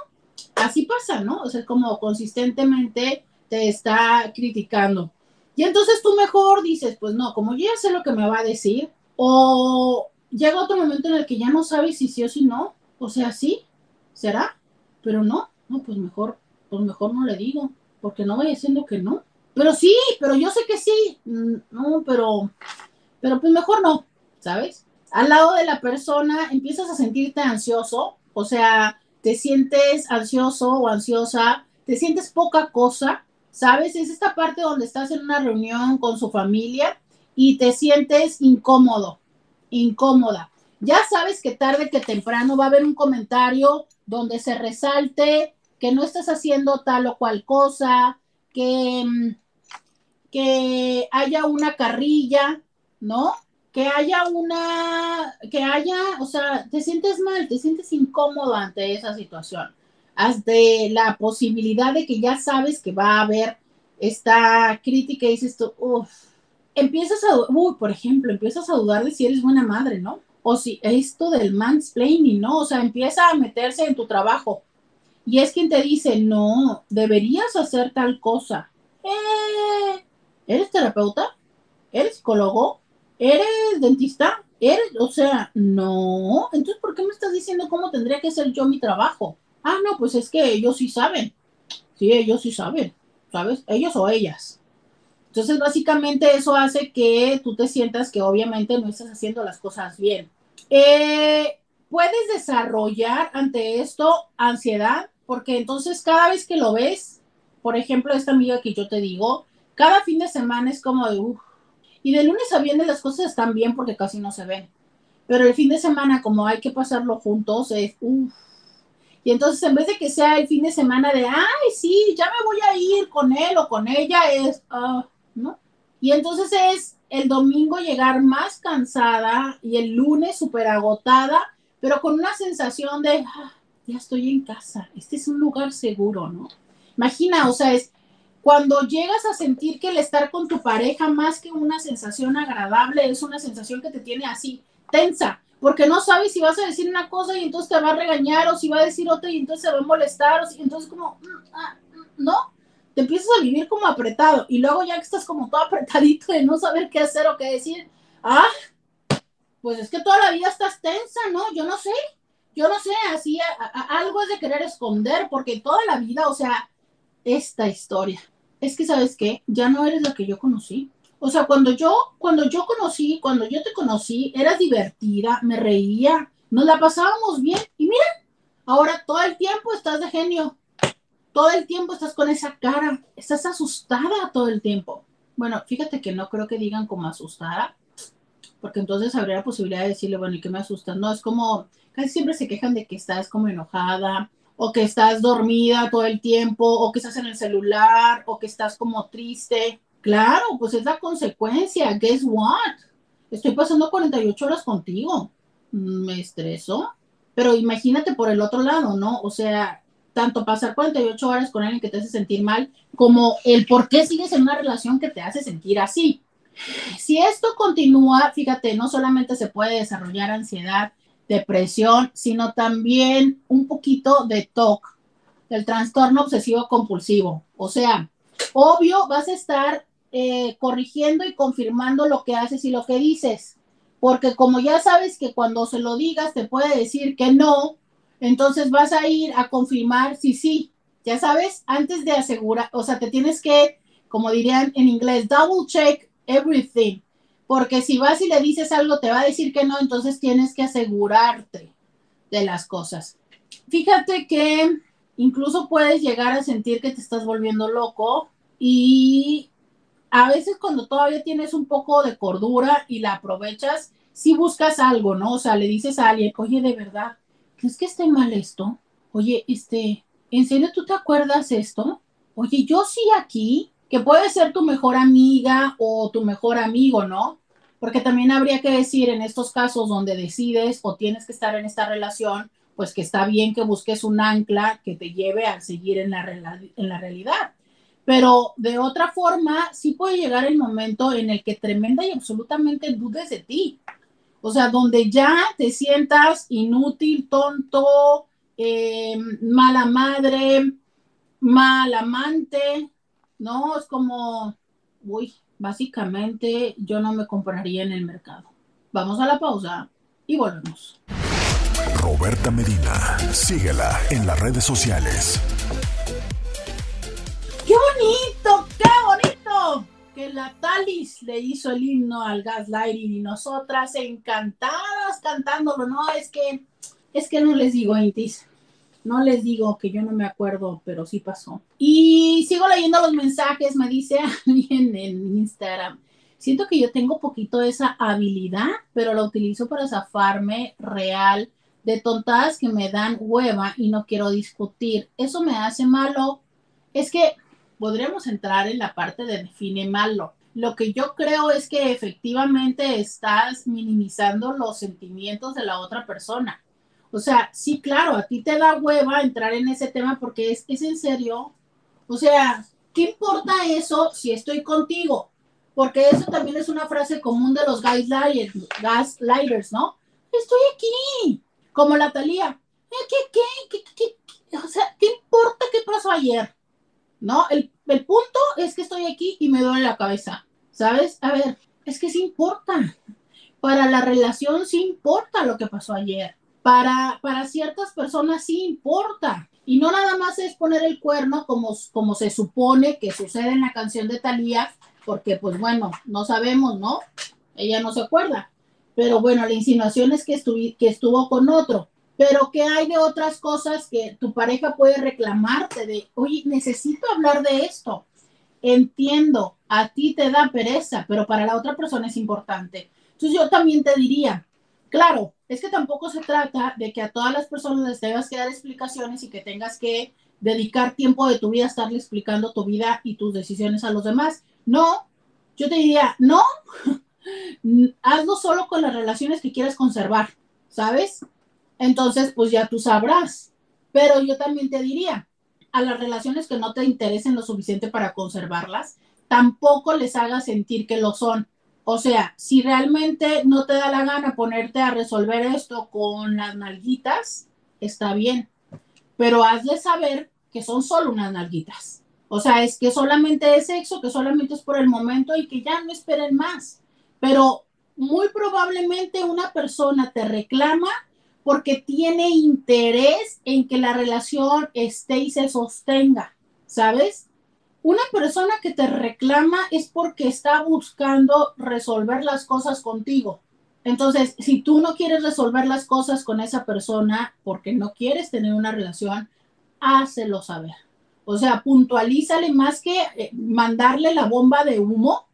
así pasa, ¿no? O sea, como consistentemente te está criticando. Y entonces tú mejor dices, pues no, como yo ya sé lo que me va a decir, o llega otro momento en el que ya no sabes si sí o si no, o sea, sí, será, pero no, no, pues mejor, pues mejor no le digo, porque no vaya siendo que no. Pero sí, pero yo sé que sí, mm, no, pero, pero pues mejor no, ¿sabes? Al lado de la persona empiezas a sentirte ansioso, o sea, te sientes ansioso o ansiosa, te sientes poca cosa, ¿sabes? Es esta parte donde estás en una reunión con su familia y te sientes incómodo, incómoda. Ya sabes que tarde que temprano va a haber un comentario donde se resalte que no estás haciendo tal o cual cosa, que, mm, que haya una carrilla, ¿no? Que haya una, que haya, o sea, te sientes mal, te sientes incómodo ante esa situación de la posibilidad de que ya sabes que va a haber esta crítica y dices tú, uff, empiezas a, uy, por ejemplo, empiezas a dudar de si eres buena madre, ¿no? O si esto del mansplaining, ¿no? O sea, empieza a meterse en tu trabajo. Y es quien te dice, no, deberías hacer tal cosa. Eh, ¿Eres terapeuta? ¿Eres psicólogo? ¿Eres dentista? ¿Eres? O sea, no. Entonces, ¿por qué me estás diciendo cómo tendría que ser yo mi trabajo? Ah, no, pues es que ellos sí saben. Sí, ellos sí saben, ¿sabes? Ellos o ellas. Entonces, básicamente eso hace que tú te sientas que obviamente no estás haciendo las cosas bien. Eh, puedes desarrollar ante esto ansiedad, porque entonces cada vez que lo ves, por ejemplo, esta amiga que yo te digo, cada fin de semana es como de, uff, y de lunes a viernes las cosas están bien porque casi no se ven. Pero el fin de semana, como hay que pasarlo juntos, es, uff, y entonces, en vez de que sea el fin de semana de, ay, sí, ya me voy a ir con él o con ella, es, ah, ¿no? Y entonces es el domingo llegar más cansada y el lunes súper agotada, pero con una sensación de, ah, ya estoy en casa, este es un lugar seguro, ¿no? Imagina, o sea, es cuando llegas a sentir que el estar con tu pareja, más que una sensación agradable, es una sensación que te tiene así, tensa, porque no sabes si vas a decir una cosa y entonces te va a regañar o si va a decir otra y entonces se va a molestar o si, entonces como, mm, ah, mm, ¿no? Te empiezas a vivir como apretado y luego ya que estás como todo apretadito de no saber qué hacer o qué decir, ah, pues es que toda la vida estás tensa, ¿no? Yo no sé, yo no sé, así algo es de querer esconder porque toda la vida, o sea, esta historia, es que sabes qué, ya no eres la que yo conocí. O sea, cuando yo, cuando yo conocí, cuando yo te conocí, eras divertida, me reía, nos la pasábamos bien. Y mira, ahora todo el tiempo estás de genio. Todo el tiempo estás con esa cara. Estás asustada todo el tiempo. Bueno, fíjate que no creo que digan como asustada, porque entonces habría la posibilidad de decirle, bueno, ¿y qué me asusta? No, es como, casi siempre se quejan de que estás como enojada, o que estás dormida todo el tiempo, o que estás en el celular, o que estás como triste. Claro, pues es la consecuencia. Guess what? Estoy pasando 48 horas contigo. Me estreso. Pero imagínate por el otro lado, ¿no? O sea, tanto pasar 48 horas con alguien que te hace sentir mal, como el por qué sigues en una relación que te hace sentir así. Si esto continúa, fíjate, no solamente se puede desarrollar ansiedad, depresión, sino también un poquito de TOC, el trastorno obsesivo compulsivo. O sea, obvio, vas a estar eh, corrigiendo y confirmando lo que haces y lo que dices, porque como ya sabes que cuando se lo digas te puede decir que no, entonces vas a ir a confirmar si sí, ya sabes, antes de asegurar, o sea, te tienes que, como dirían en inglés, double check everything, porque si vas y le dices algo te va a decir que no, entonces tienes que asegurarte de las cosas. Fíjate que incluso puedes llegar a sentir que te estás volviendo loco y a veces cuando todavía tienes un poco de cordura y la aprovechas, si buscas algo, ¿no? O sea, le dices a alguien, oye, de verdad, ¿crees que esté mal esto? Oye, este, ¿en serio tú te acuerdas esto? Oye, yo sí aquí, que puede ser tu mejor amiga o tu mejor amigo, ¿no? Porque también habría que decir en estos casos donde decides o tienes que estar en esta relación, pues que está bien que busques un ancla que te lleve a seguir en la, realidad. Pero de otra forma, sí puede llegar el momento en el que tremenda y absolutamente dudes de ti. O sea, donde ya te sientas inútil, tonto, eh, mala madre, mal amante, ¿no? Es como, uy, básicamente yo no me compraría en el mercado. Vamos a la pausa y volvemos. Roberta Medina, síguela en las redes sociales. ¡Qué bonito! ¡Qué bonito! Que la Talis le hizo el himno al gaslighting y nosotras encantadas cantándolo. No, es que, es que no les digo, Intis. No les digo que yo no me acuerdo, pero sí pasó. Y sigo leyendo los mensajes, me dice alguien en Instagram. Siento que yo tengo poquito esa habilidad, pero la utilizo para zafarme real de tontadas que me dan hueva y no quiero discutir. Eso me hace malo. Es que podríamos entrar en la parte de define malo. Lo que yo creo es que efectivamente estás minimizando los sentimientos de la otra persona. O sea, sí, claro, a ti te da hueva entrar en ese tema porque es, es en serio. O sea, ¿qué importa eso si estoy contigo? Porque eso también es una frase común de los gaslighters, gaslighters ¿no? Estoy aquí, como la Talía. ¿Qué, qué, qué, qué, O sea, ¿qué importa qué pasó ayer? ¿no? El, el, punto es que estoy aquí y me duele la cabeza, ¿sabes? A ver, es que sí importa. Para la relación sí importa lo que pasó ayer. Para, para ciertas personas sí importa. Y no nada más es poner el cuerno como, como se supone que sucede en la canción de Thalía, porque pues bueno, no sabemos, ¿no? Ella no se acuerda. Pero bueno, la insinuación es que, que estuvo con otro pero que hay de otras cosas que tu pareja puede reclamarte de, oye, necesito hablar de esto. Entiendo, a ti te da pereza, pero para la otra persona es importante. Entonces yo también te diría, claro, es que tampoco se trata de que a todas las personas les tengas que dar explicaciones y que tengas que dedicar tiempo de tu vida a estarle explicando tu vida y tus decisiones a los demás. No, yo te diría, no, hazlo solo con las relaciones que quieras conservar, ¿sabes? entonces pues ya tú sabrás. Pero yo también te diría, a las relaciones que no te interesen lo suficiente para conservarlas, tampoco les hagas sentir que lo son. O sea, si realmente no te da la gana ponerte a resolver esto con las nalguitas, está bien. Pero hazle saber que son solo unas nalguitas. O sea, es que solamente es sexo, que solamente es por el momento y que ya no esperen más. Pero muy probablemente una persona te reclama porque tiene interés en que la relación esté y se sostenga, ¿sabes? Una persona que te reclama es porque está buscando resolver las cosas contigo. Entonces, si tú no quieres resolver las cosas con esa persona porque no quieres tener una relación, hácelo saber. O sea, puntualízale más que eh, mandarle la bomba de humo,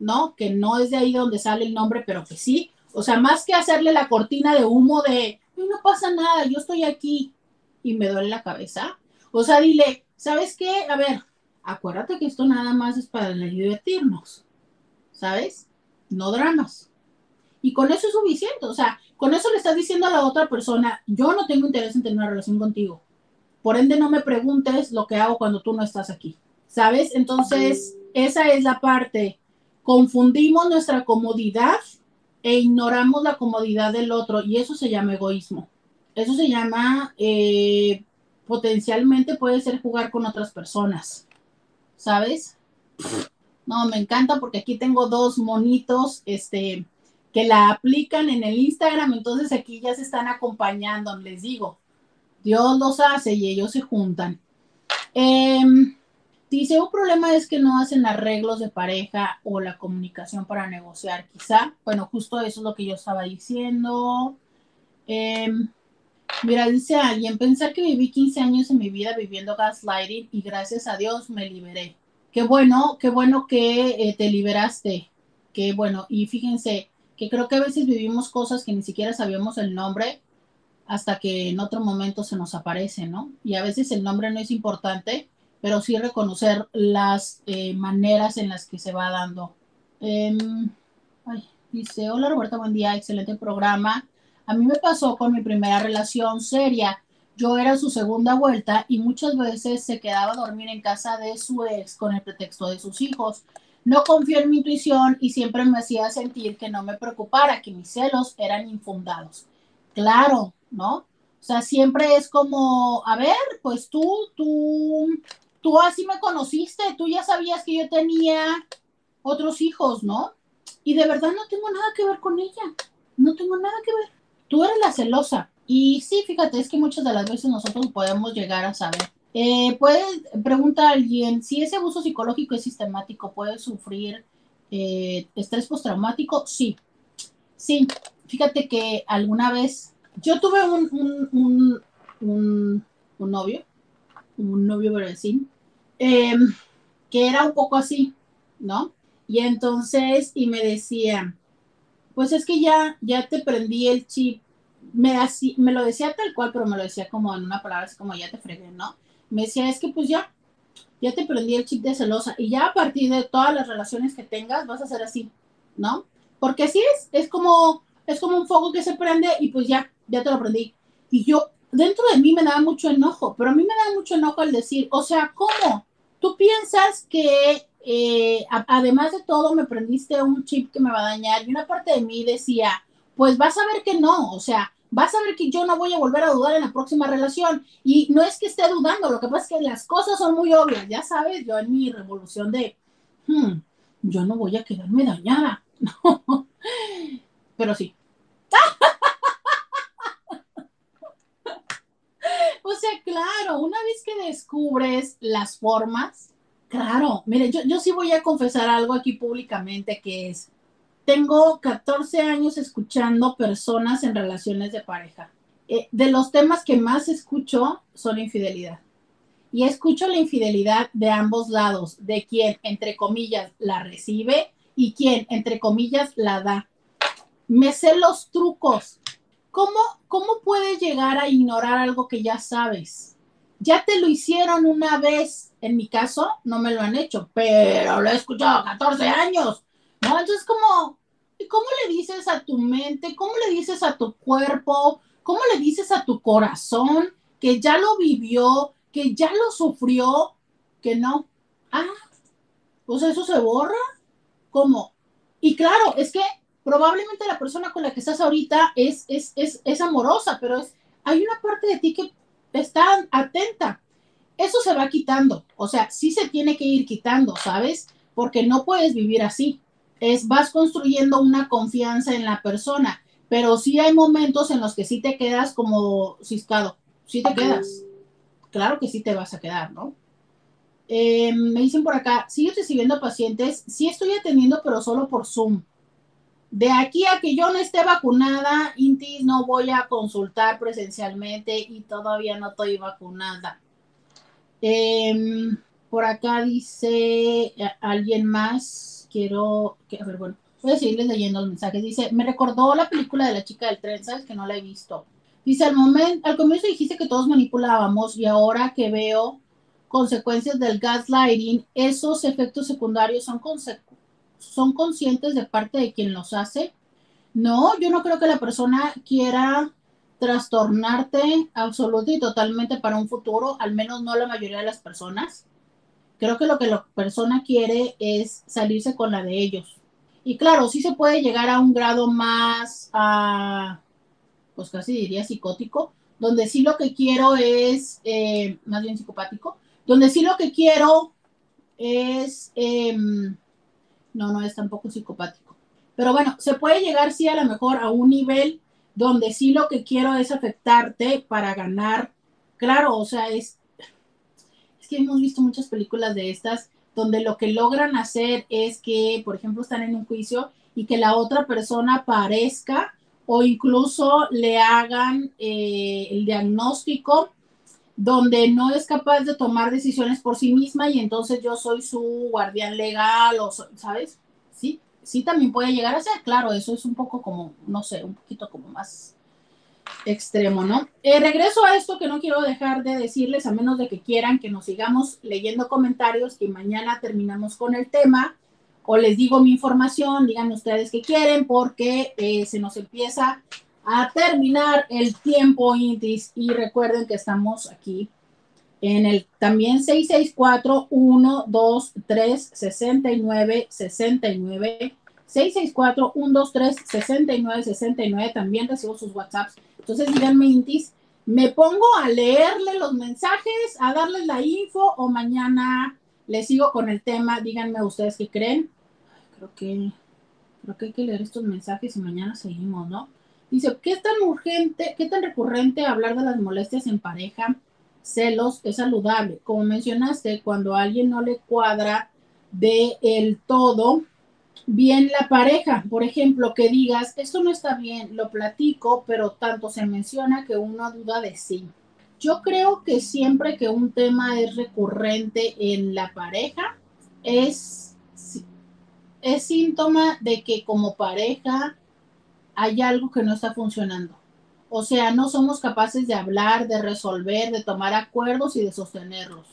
¿no? Que no es de ahí donde sale el nombre, pero que sí. O sea, más que hacerle la cortina de humo de, no pasa nada, yo estoy aquí y me duele la cabeza. O sea, dile, ¿sabes qué? A ver, acuérdate que esto nada más es para divertirnos, ¿sabes? No dramas. Y con eso es suficiente, o sea, con eso le estás diciendo a la otra persona, yo no tengo interés en tener una relación contigo. Por ende, no me preguntes lo que hago cuando tú no estás aquí, ¿sabes? Entonces, esa es la parte confundimos nuestra comodidad e ignoramos la comodidad del otro y eso se llama egoísmo. Eso se llama, eh, potencialmente puede ser jugar con otras personas, ¿sabes? No, me encanta porque aquí tengo dos monitos, este, que la aplican en el Instagram, entonces aquí ya se están acompañando, les digo, Dios los hace y ellos se juntan. Em, dice, un problema es que no hacen arreglos de pareja o la comunicación para negociar, quizá. Bueno, justo eso es lo que yo estaba diciendo. Em, mira, dice alguien, pensar que viví 15 años en mi vida viviendo gaslighting y gracias a Dios me liberé. Qué bueno, qué bueno que eh, te liberaste. Qué bueno. Y fíjense que creo que a veces vivimos cosas que ni siquiera sabíamos el nombre hasta que en otro momento se nos aparece, ¿no? Y a veces el nombre no es importante, pero sí reconocer las eh, maneras en las que se va dando. Em, dice, hola Roberta, buen día, excelente programa. A mí me pasó con mi primera relación seria. Yo era su segunda vuelta y muchas veces se quedaba a dormir en casa de su ex con el pretexto de sus hijos. No confío en mi intuición y siempre me hacía sentir que no me preocupara, que mis celos eran infundados. Claro, ¿no? O sea, siempre es como, a ver, pues tú, tú, tú así me conociste, tú ya sabías que yo tenía otros hijos, ¿no? Y de verdad no tengo nada que ver con ella, no tengo nada que ver. Tú eres la celosa. Y sí, fíjate, es que muchas de las veces nosotros podemos llegar a saber. Eh, puede preguntar a alguien si ese abuso psicológico es sistemático, puede sufrir eh, estrés postraumático. Sí, sí. Fíjate que alguna vez yo tuve un, un, novio, un novio brasileño, em, que era un poco así, ¿no? Y entonces, y me decía, pues es que ya, ya te prendí el chip, me, así, me lo decía tal cual, pero me lo decía como en una palabra así como ya te fregué, ¿no? Me decía, es que pues ya, ya te prendí el chip de celosa y ya a partir de todas las relaciones que tengas vas a ser así, ¿no? Porque así es, es como, es como un fuego que se prende y pues ya, ya te lo aprendí. Y yo, dentro de mí me daba mucho enojo, pero a mí me da mucho enojo el decir, o sea, ¿cómo? Tú piensas que eh, además de todo me prendiste un chip que me va a dañar y una parte de mí decía, pues vas a ver que no, o sea, vas a ver que yo no voy a volver a dudar en la próxima relación. Y no es que esté dudando, lo que pasa es que las cosas son muy obvias, ya sabes, yo en mi revolución de, hmm, yo no voy a quedarme dañada, pero sí. O sea, claro, una vez que descubres las formas, claro, mire, yo, yo sí voy a confesar algo aquí públicamente que es, tengo 14 años escuchando personas en relaciones de pareja. Eh, de los temas que más escucho son infidelidad. Y escucho la infidelidad de ambos lados, de quien, entre comillas, la recibe y quien, entre comillas, la da. Me sé los trucos, ¿Cómo, ¿Cómo puedes llegar a ignorar algo que ya sabes? Ya te lo hicieron una vez. En mi caso, no me lo han hecho, pero lo he escuchado 14 años. ¿No? Entonces, ¿cómo, ¿cómo le dices a tu mente? ¿Cómo le dices a tu cuerpo? ¿Cómo le dices a tu corazón que ya lo vivió, que ya lo sufrió, que no? Ah, pues eso se borra. ¿Cómo? Y claro, es que probablemente la persona con la que estás ahorita es, es, es, es amorosa, pero es, hay una parte de ti que está atenta. Eso se va quitando, o sea, sí se tiene que ir quitando, ¿sabes? Porque no puedes vivir así. Es, vas construyendo una confianza en la persona, pero sí hay momentos en los que sí te quedas como ciscado, sí te quedas. Claro que sí te vas a quedar, ¿no? Eh, me dicen por acá, ¿sigues recibiendo pacientes? Sí estoy atendiendo, pero solo por Zoom. De aquí a que yo no esté vacunada, Intis, no voy a consultar presencialmente y todavía no estoy vacunada. Em, por acá dice eh, alguien más, quiero, que, a ver, bueno, voy a seguirles leyendo los mensajes. Dice, me recordó la película de la chica del tren, ¿sabes? Que no la he visto. Dice, al momento, al comienzo dijiste que todos manipulábamos y ahora que veo consecuencias del gaslighting, esos efectos secundarios son son conscientes de parte de quien los hace. No, yo no creo que la persona quiera trastornarte absoluta y totalmente para un futuro, al menos no la mayoría de las personas. Creo que lo que la persona quiere es salirse con la de ellos. Y claro, sí se puede llegar a un grado más, ah, pues casi diría psicótico, donde sí lo que quiero es, eh, más bien psicopático, donde sí lo que quiero es, em, no, no es tampoco psicopático. Pero bueno, se puede llegar sí a lo mejor a un nivel donde sí lo que quiero es afectarte para ganar. Claro, o sea, es, es que hemos visto muchas películas de estas donde lo que logran hacer es que, por ejemplo, están en un juicio y que la otra persona parezca o incluso le hagan eh, el diagnóstico donde no es capaz de tomar decisiones por sí misma y entonces yo soy su guardián legal o, ¿sabes? Sí, sí también puede llegar a ser, claro, eso es un poco como, no sé, un poquito como más extremo, ¿no? Eh, regreso a esto que no quiero dejar de decirles, a menos de que quieran que nos sigamos leyendo comentarios y mañana terminamos con el tema o les digo mi información, digan ustedes qué quieren porque eh, se nos empieza a terminar el tiempo Intis y recuerden que estamos aquí en el también 664 123 69 69 664 123 69 69 también recibo sus WhatsApps. Entonces díganme Intis, me pongo a leerle los mensajes, a darles la info o mañana les sigo con el tema. Díganme ustedes qué creen. Creo que creo que hay que leer estos mensajes y mañana seguimos, ¿no? Dice, ¿qué tan urgente, qué tan recurrente hablar de las molestias en pareja? Celos es saludable. Como mencionaste, cuando a alguien no le cuadra de el todo bien la pareja, por ejemplo, que digas, esto no está bien, lo platico, pero tanto se menciona que uno duda de sí. Yo creo que siempre que un tema es recurrente en la pareja, es, es síntoma de que como pareja hay algo que no está funcionando. O sea, no somos capaces de hablar, de resolver, de tomar acuerdos y de sostenerlos.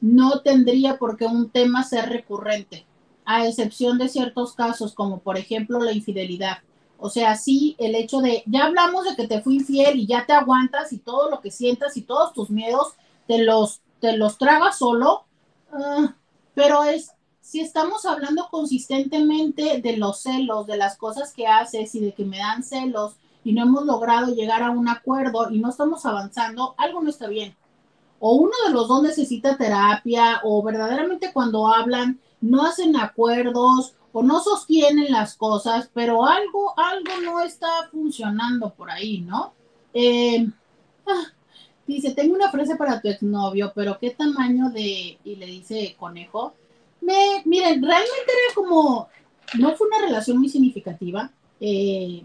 No tendría por qué un tema ser recurrente, a excepción de ciertos casos, como por ejemplo la infidelidad. O sea, sí, el hecho de, ya hablamos de que te fui infiel y ya te aguantas y todo lo que sientas y todos tus miedos te los, te los tragas solo, ah, pero es si estamos hablando consistentemente de los celos, de las cosas que haces y de que me dan celos y no hemos logrado llegar a un acuerdo y no estamos avanzando, algo no está bien. O uno de los dos necesita terapia o verdaderamente cuando hablan no hacen acuerdos o no sostienen las cosas, pero algo, algo no está funcionando por ahí, ¿no? Eh, ah, dice, tengo una frase para tu exnovio, pero ¿qué tamaño de, y le dice conejo? Me, miren, realmente era como, no fue una relación muy significativa. Eh,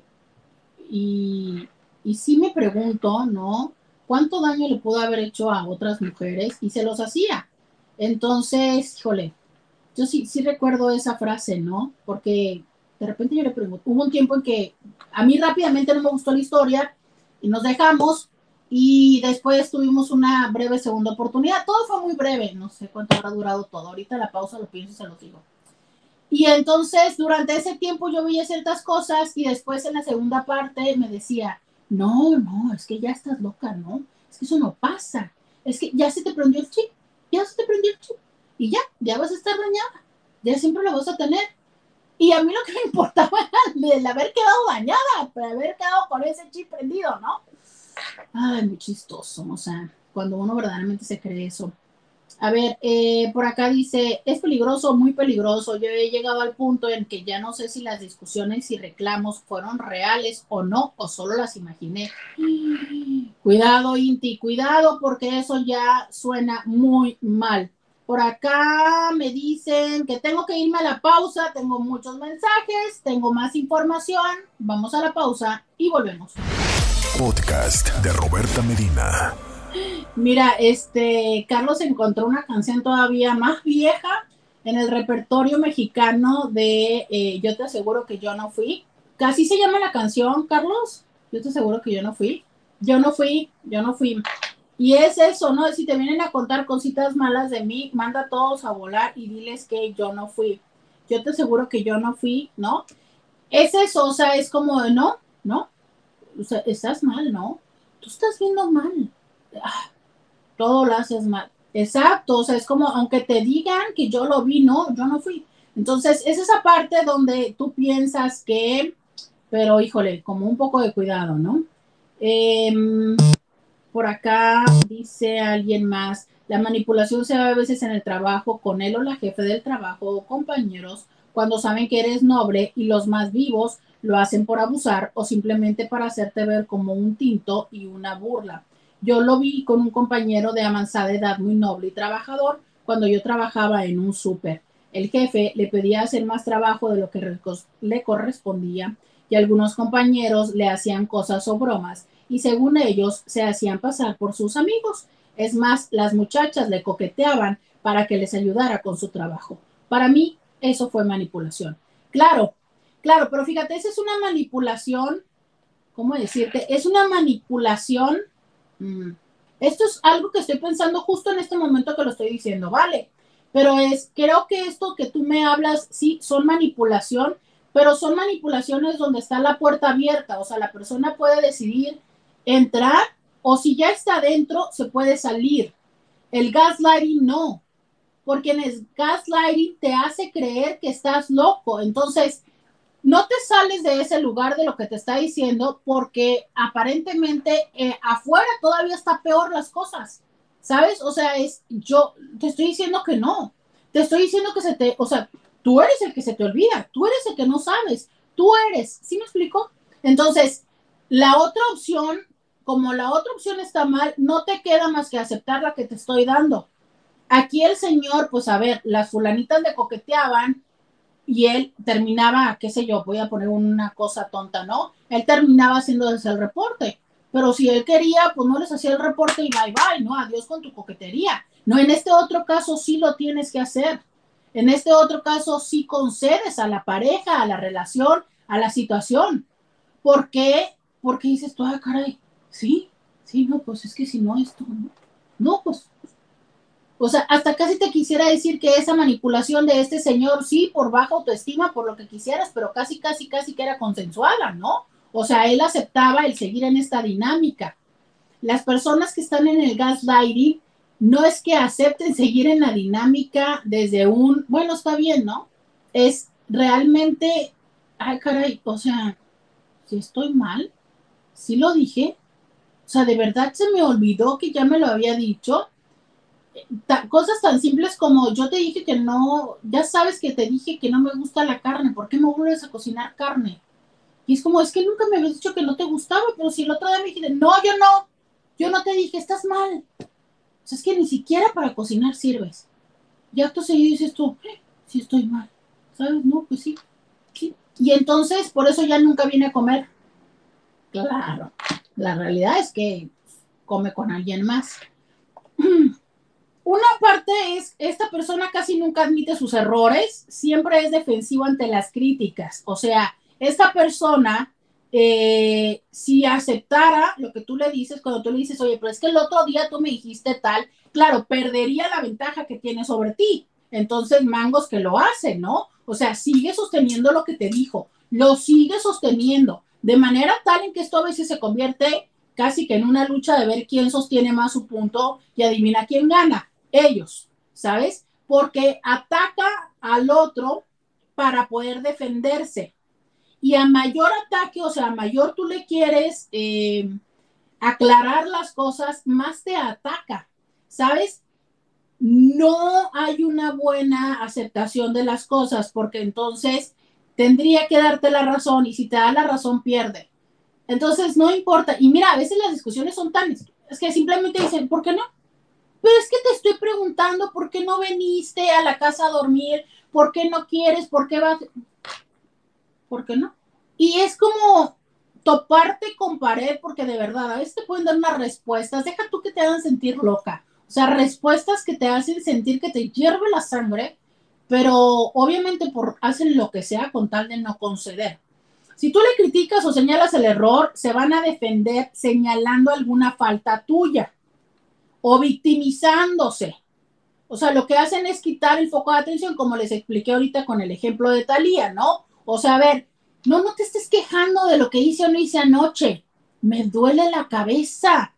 y, y sí me pregunto, ¿no? ¿Cuánto daño le pudo haber hecho a otras mujeres? Y se los hacía. Entonces, híjole, yo sí, sí recuerdo esa frase, ¿no? Porque de repente yo le pregunto, hubo un tiempo en que a mí rápidamente no me gustó la historia y nos dejamos y después tuvimos una breve segunda oportunidad. Todo fue muy breve, no sé cuánto habrá durado todo. Ahorita la pausa lo pienso y se lo digo. Y entonces durante ese tiempo yo veía ciertas cosas y después en la segunda parte me decía, no, no, es que ya estás loca, ¿no? Es que eso no pasa. Es que ya se te prendió el chip, ya se te prendió el chip. Y ya, ya vas a estar dañada. Ya siempre lo vas a tener. Y a mí lo que me importaba era el haber quedado dañada, pero haber quedado con ese chip prendido, ¿no? Ay, muy chistoso, o sea, cuando uno verdaderamente se cree eso. A ver, eh, por acá dice, es peligroso, muy peligroso. Yo he llegado al punto en que ya no sé si las discusiones y reclamos fueron reales o no, o solo las imaginé. Cuidado, Inti, cuidado, porque eso ya suena muy mal. Por acá me dicen que tengo que irme a la pausa, tengo muchos mensajes, tengo más información. Vamos a la pausa y volvemos. Podcast de Roberta Medina. Mira, este Carlos encontró una canción todavía más vieja en el repertorio mexicano de eh, Yo te aseguro que yo no fui. Casi se llama la canción, Carlos. Yo te aseguro que yo no fui. Yo no fui, yo no fui. Y es eso, ¿no? Si te vienen a contar cositas malas de mí, manda a todos a volar y diles que yo no fui. Yo te aseguro que yo no fui, ¿no? Es eso, o sea, es como, no, no, o sea, estás mal, ¿no? Tú estás viendo mal. Ah, todo lo haces mal. Exacto, o sea, es como, aunque te digan que yo lo vi, no, yo no fui. Entonces, es esa parte donde tú piensas que, pero híjole, como un poco de cuidado, ¿no? Em, por acá dice alguien más, la manipulación se ve a veces en el trabajo con él o la jefe del trabajo o compañeros cuando saben que eres noble y los más vivos lo hacen por abusar o simplemente para hacerte ver como un tinto y una burla. Yo lo vi con un compañero de avanzada edad muy noble y trabajador cuando yo trabajaba en un súper. El jefe le pedía hacer más trabajo de lo que le correspondía y algunos compañeros le hacían cosas o bromas y según ellos se hacían pasar por sus amigos. Es más, las muchachas le coqueteaban para que les ayudara con su trabajo. Para mí, eso fue manipulación. Claro, claro, pero fíjate, esa es una manipulación, ¿cómo decirte? Es una manipulación. Mm, esto es algo que estoy pensando justo en este momento que lo estoy diciendo, ¿vale? Pero es, creo que esto que tú me hablas, sí, son manipulación, pero son manipulaciones donde está la puerta abierta, o sea, la persona puede decidir entrar o si ya está dentro, se puede salir. El gaslighting no, porque en el gaslighting te hace creer que estás loco. Entonces, no te sales de ese lugar de lo que te está diciendo porque aparentemente eh, afuera todavía está peor las cosas. ¿Sabes? O sea, es yo te estoy diciendo que no. Te estoy diciendo que se te, o sea, tú eres el que se te olvida, tú eres el que no sabes, tú eres, ¿sí me explico? Entonces, la otra opción como la otra opción está mal, no te queda más que aceptar la que te estoy dando. Aquí el señor, pues a ver, las fulanitas le coqueteaban y él terminaba, qué sé yo, voy a poner una cosa tonta, ¿no? Él terminaba haciéndoles el reporte. Pero si él quería, pues no les hacía el reporte y bye bye, ¿no? Adiós con tu coquetería. No, en este otro caso sí lo tienes que hacer. En este otro caso sí concedes a la pareja, a la relación, a la situación. ¿Por qué? Porque dices tú, ah, caray, Sí, sí, no, pues es que si no esto, no, no, pues, o sea, hasta casi te quisiera decir que esa manipulación de este señor, sí, por baja autoestima, por lo que quisieras, pero casi, casi, casi que era consensuada, ¿no? O sea, él aceptaba el seguir en esta dinámica. Las personas que están en el gaslighting no es que acepten seguir en la dinámica desde un, bueno, está bien, ¿no? Es realmente, ay, caray, o sea, si estoy mal, sí lo dije, sea, de verdad se me olvidó que ya me lo había dicho. cosas tan simples como yo te dije que no, ya sabes que te dije que no me gusta la carne, ¿por qué me vuelves a cocinar carne? Y es como, es que nunca me habías dicho que no te gustaba, pero si el otro día me dijiste, no, yo no, yo no te dije, estás mal. O sea, es que ni siquiera para cocinar sirves. Y acto seguido dices tú, eh, sí estoy mal, ¿sabes? No, pues sí, sí. Y entonces, por eso ya nunca viene a comer. Claro. La realidad es que come con alguien más. Una parte es, esta persona casi nunca admite sus errores, siempre es defensivo ante las críticas. O sea, esta persona, eh, si aceptara lo que tú le dices, cuando tú le dices, oye, pero es que el otro día tú me dijiste tal, claro, perdería la ventaja que tiene sobre ti. Entonces, mangos que lo hacen, ¿no? O sea, sigue sosteniendo lo que te dijo, lo sigue sosteniendo de manera tal en que esto a veces se convierte casi que en una lucha de ver quién sostiene más su punto y adivina quién gana, ellos, ¿sabes? Porque ataca al otro para poder defenderse. Y a mayor ataque, o sea, a mayor tú le quieres eh, aclarar las cosas, más te ataca, ¿sabes? No hay una buena aceptación de las cosas porque entonces tendría que darte la razón y si te da la razón pierde. Entonces no importa. Y mira, a veces las discusiones son tan, es que simplemente dicen, ¿por qué no? Pero es que te estoy preguntando, ¿por qué no viniste a la casa a dormir? ¿Por qué no quieres? ¿Por qué vas? ¿Por qué no? Y es como toparte con pared, porque de verdad, a veces te pueden dar unas respuestas, deja tú que te hagan sentir loca. O sea, respuestas que te hacen sentir que te hierve la sangre pero obviamente hacen lo que sea con tal de no conceder. Si tú le criticas o señalas el error, se van a defender señalando alguna falta tuya o victimizándose. O sea, lo que hacen es quitar el foco de atención, como les expliqué ahorita con el ejemplo de Talía, ¿no? O sea, a ver, no, no te estés quejando de lo que hice o no hice anoche. Me duele la cabeza,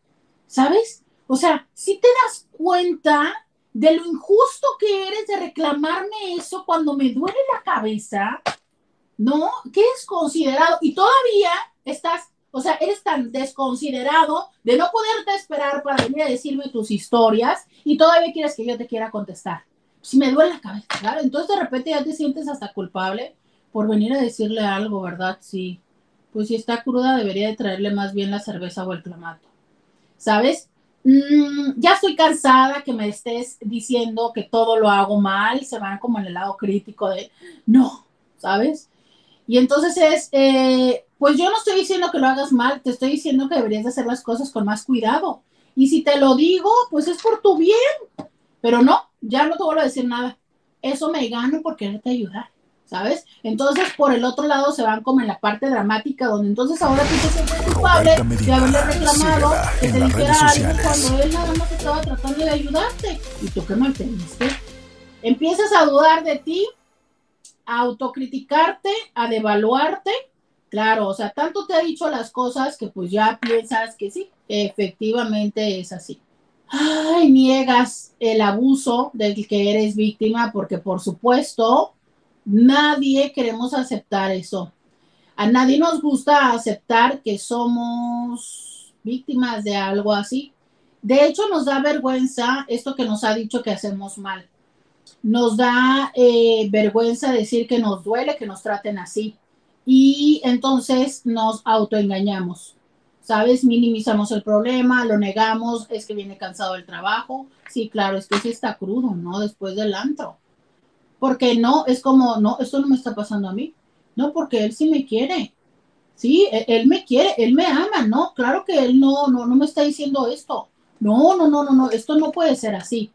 ¿sabes? O sea, si te das cuenta de lo injusto que eres de reclamarme eso cuando me duele la cabeza, ¿no? ¿Qué es considerado? Y todavía estás, o sea, eres tan desconsiderado de no poderte esperar para venir a decirme tus historias y todavía quieres que yo te quiera contestar. Si me duele la cabeza, claro. Entonces de repente ya te sientes hasta culpable por venir a decirle algo, ¿verdad? Sí. Pues si está cruda debería de traerle más bien la cerveza o el clamato. ¿Sabes? Mm, ya estoy cansada que me estés diciendo que todo lo hago mal, se van como en el lado crítico de, no, ¿sabes? Y entonces es, eh, pues yo no estoy diciendo que lo hagas mal, te estoy diciendo que deberías de hacer las cosas con más cuidado. Y si te lo digo, pues es por tu bien. Pero no, ya no te vuelvo a decir nada. Eso me gano por quererte ayudar. ¿Sabes? Entonces, por el otro lado se van como en la parte dramática, donde entonces ahora tú te sientes culpable de haberle reclamado que te dijera algo cuando él nada más estaba tratando de ayudarte. Y tú qué mal teniste. Empiezas a dudar de ti, a autocriticarte, a devaluarte. Claro, o sea, tanto te ha dicho las cosas que pues ya piensas que sí, efectivamente es así. Ay, niegas el abuso del que eres víctima porque por supuesto Nadie queremos aceptar eso. A nadie nos gusta aceptar que somos víctimas de algo así. De hecho, nos da vergüenza esto que nos ha dicho que hacemos mal. Nos da eh, vergüenza decir que nos duele que nos traten así. Y entonces nos autoengañamos. ¿Sabes? Minimizamos el problema, lo negamos, es que viene cansado del trabajo. Sí, claro, es que sí está crudo, ¿no? Después del antro porque no, es como, no, esto no me está pasando a mí, no, porque él sí me quiere, sí, e, él, me quiere, él me ama, no, claro que él no, no, no me está diciendo esto, no, no, no, no, no, esto no puede ser así.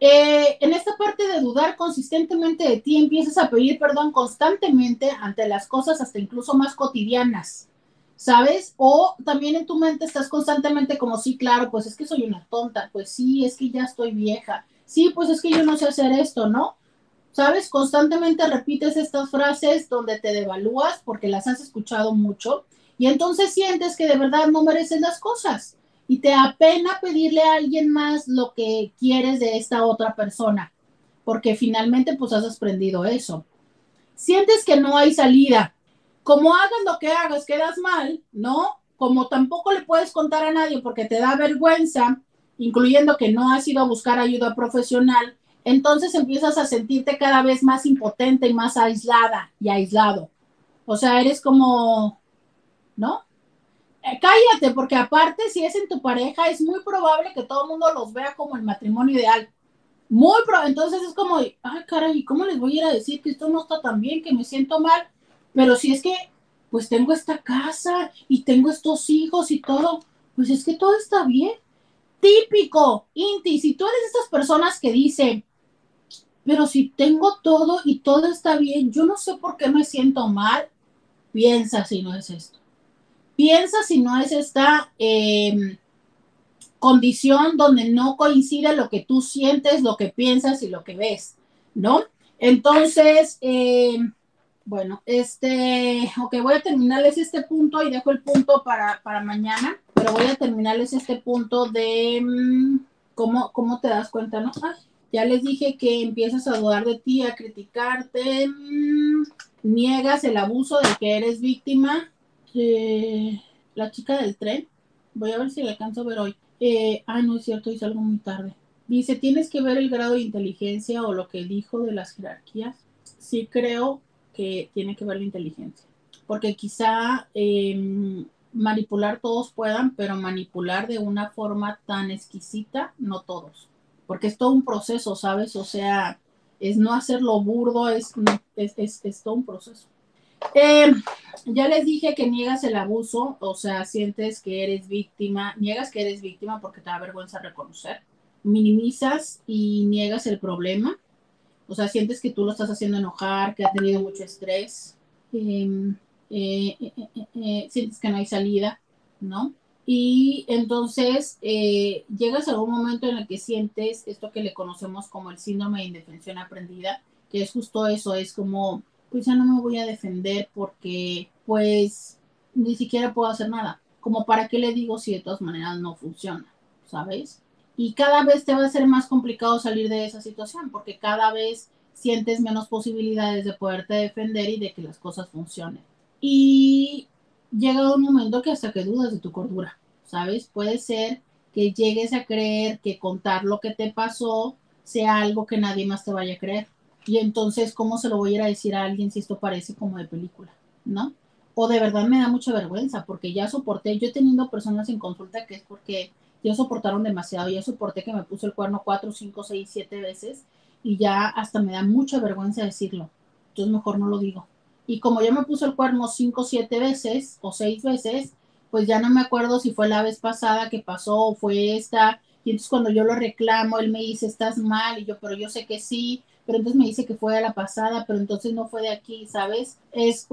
Eh, en esta parte de dudar consistentemente de ti, empiezas a pedir perdón constantemente ante las cosas, hasta incluso más cotidianas, ¿sabes? O también en tu mente estás constantemente como, sí, claro, pues es que soy una tonta, pues sí, es que ya estoy vieja, sí, pues es que yo no sé hacer esto, ¿no? ¿Sabes? Constantemente repites estas frases donde te devalúas porque las has escuchado mucho y entonces sientes que de verdad no mereces las cosas y te apena pedirle a alguien más lo que quieres de esta otra persona porque finalmente pues has aprendido eso. Sientes que no hay salida. Como hagas lo que hagas, quedas mal, ¿no? Como tampoco le puedes contar a nadie porque te da vergüenza, incluyendo que no has ido a buscar ayuda profesional, entonces empiezas a sentirte cada vez más impotente y más aislada y aislado. O sea, eres como, ¿no? Eh, cállate, porque aparte, si es en tu pareja, es muy probable que todo el mundo los vea como el matrimonio ideal. Muy probable. Entonces es como, ay, caray, ¿cómo les voy a ir a decir que esto no está tan bien, que me siento mal? Pero si es que, pues tengo esta casa y tengo estos hijos y todo, pues es que todo está bien. Típico, Inti, si tú eres de estas personas que dicen, pero si tengo todo y todo está bien, yo no sé por qué me siento mal. Piensa si no es esto. Piensa si no es esta em, condición donde no coincide lo que tú sientes, lo que piensas y lo que ves, ¿no? Entonces, em, bueno, este, ok, voy a terminarles este punto y dejo el punto para, mañana, pero voy a terminarles este punto de mm, cómo, cómo te das cuenta, ¿no? Ya les dije que empiezas a dudar de ti, a criticarte, mm, niegas el abuso del que eres víctima. la chica del tren, voy a ver si la alcanzo a ver hoy. Eh, ah, no es cierto, hice algo muy tarde. Dice, tienes que ver el grado de inteligencia o lo que dijo de las jerarquías. Sí creo que tiene que ver la inteligencia, porque quizá em, manipular todos puedan, pero manipular de una forma tan exquisita, no todos porque es todo un proceso, ¿sabes? O sea, es no hacerlo burdo, es, es, todo un proceso. Eh, ya les dije que niegas el abuso, o sea, sientes que eres víctima, niegas que eres víctima porque te da vergüenza reconocer, minimizas y niegas el problema, o sea, sientes que tú lo estás haciendo enojar, que ha tenido mucho estrés, em, eh, eh, sientes que no hay salida, ¿no? Y entonces eh, llegas a un momento en el que sientes esto que le conocemos como el síndrome de indefensión aprendida, que es justo eso, es como, pues ya no me voy a defender porque pues ni siquiera puedo hacer nada. Como para qué le digo si de todas maneras no funciona. ¿sabes? Y cada vez te va a ser más complicado salir de esa situación porque cada vez sientes menos posibilidades de poderte defender y de que las cosas funcionen. Y llega un momento que hasta que dudas de tu cordura, ¿sabes? Puede ser que llegues a creer que contar lo que te pasó sea algo que nadie más te vaya a creer. Y entonces, ¿cómo se lo voy a ir a decir a alguien si esto parece como de película? ¿No? O de verdad me da mucha vergüenza porque ya soporté, yo he tenido personas en consulta que es porque ya soportaron demasiado, ya soporté que me puso el cuerno cuatro, cinco, seis, siete veces y ya hasta me da mucha vergüenza decirlo. Entonces mejor no lo digo. Y como ya me puso el cuerno cinco, siete veces o seis veces, pues ya no me acuerdo si fue la vez pasada que pasó o fue esta. Y entonces cuando yo lo reclamo, él me dice, estás mal, y yo, pero yo sé que sí, pero entonces me dice que fue a la pasada, pero entonces no fue de aquí, ¿sabes? Es,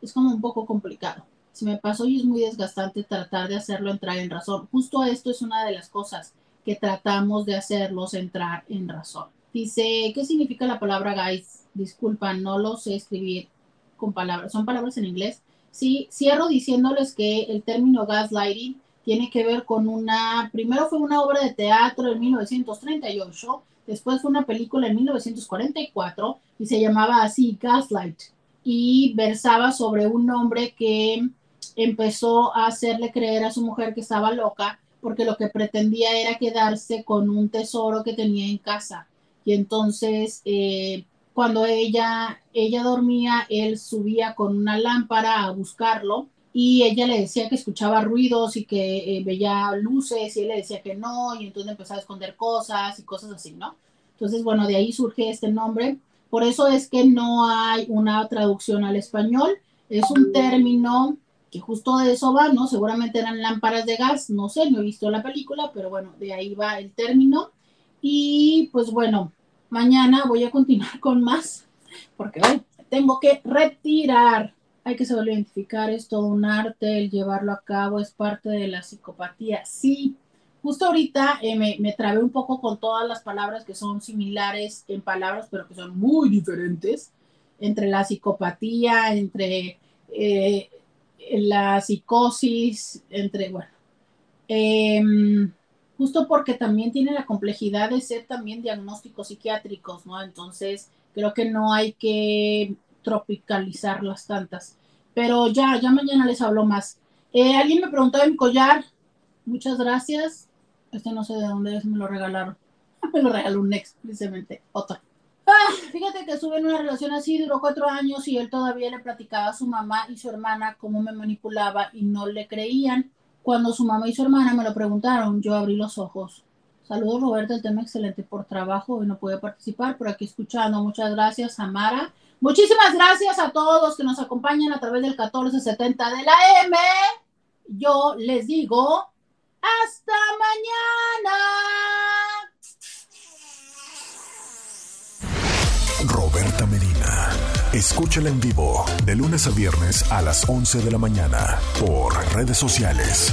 es como un poco complicado. Si me pasó y es muy desgastante tratar de hacerlo entrar en razón. Justo esto es una de las cosas que tratamos de hacerlos entrar en razón. Dice, ¿qué significa la palabra guys? Disculpa, no lo sé escribir con palabras. ¿Son palabras en inglés? Sí, cierro diciéndoles que el término gaslighting tiene que ver con una, primero fue una obra de teatro en 1938, después fue una película en 1944 y se llamaba así Gaslight y versaba sobre un hombre que empezó a hacerle creer a su mujer que estaba loca porque lo que pretendía era quedarse con un tesoro que tenía en casa. Y entonces, eh, cuando ella, ella dormía, él subía con una lámpara a buscarlo y ella le decía que escuchaba ruidos y que eh, veía luces y él le decía que no y entonces empezaba a esconder cosas y cosas así, ¿no? Entonces, bueno, de ahí surge este nombre. Por eso es que no hay una traducción al español. Es un término que justo de eso va, ¿no? Seguramente eran lámparas de gas, no sé, no he visto la película, pero bueno, de ahí va el término. Y pues bueno, mañana voy a continuar con más, porque hoy tengo que retirar. Hay que saber identificar, es todo un arte, el llevarlo a cabo es parte de la psicopatía. Sí, justo ahorita eh, me, me trabé un poco con todas las palabras que son similares en palabras, pero que son muy diferentes, entre la psicopatía, entre eh, la psicosis, entre, bueno, em, justo porque también tiene la complejidad de ser también diagnósticos psiquiátricos, ¿no? Entonces, creo que no hay que tropicalizar las tantas. Pero ya, ya mañana les hablo más. Eh, alguien me preguntó de mi collar. Muchas gracias. Este no sé de dónde es, me lo regalaron. me lo regaló un ex, precisamente. Otra. Ah, fíjate que estuve en una relación así, duró cuatro años y él todavía le platicaba a su mamá y su hermana cómo me manipulaba y no le creían. Cuando su mamá y su hermana me lo preguntaron, yo abrí los ojos. Saludos Roberto, el tema excelente por trabajo y no pude participar, por aquí escuchando. Muchas gracias, Amara. Muchísimas gracias a todos que nos acompañan a través del 1470 de la M. Yo les digo, hasta mañana. Escúchala en vivo de lunes a viernes a las 11 de la mañana por redes sociales.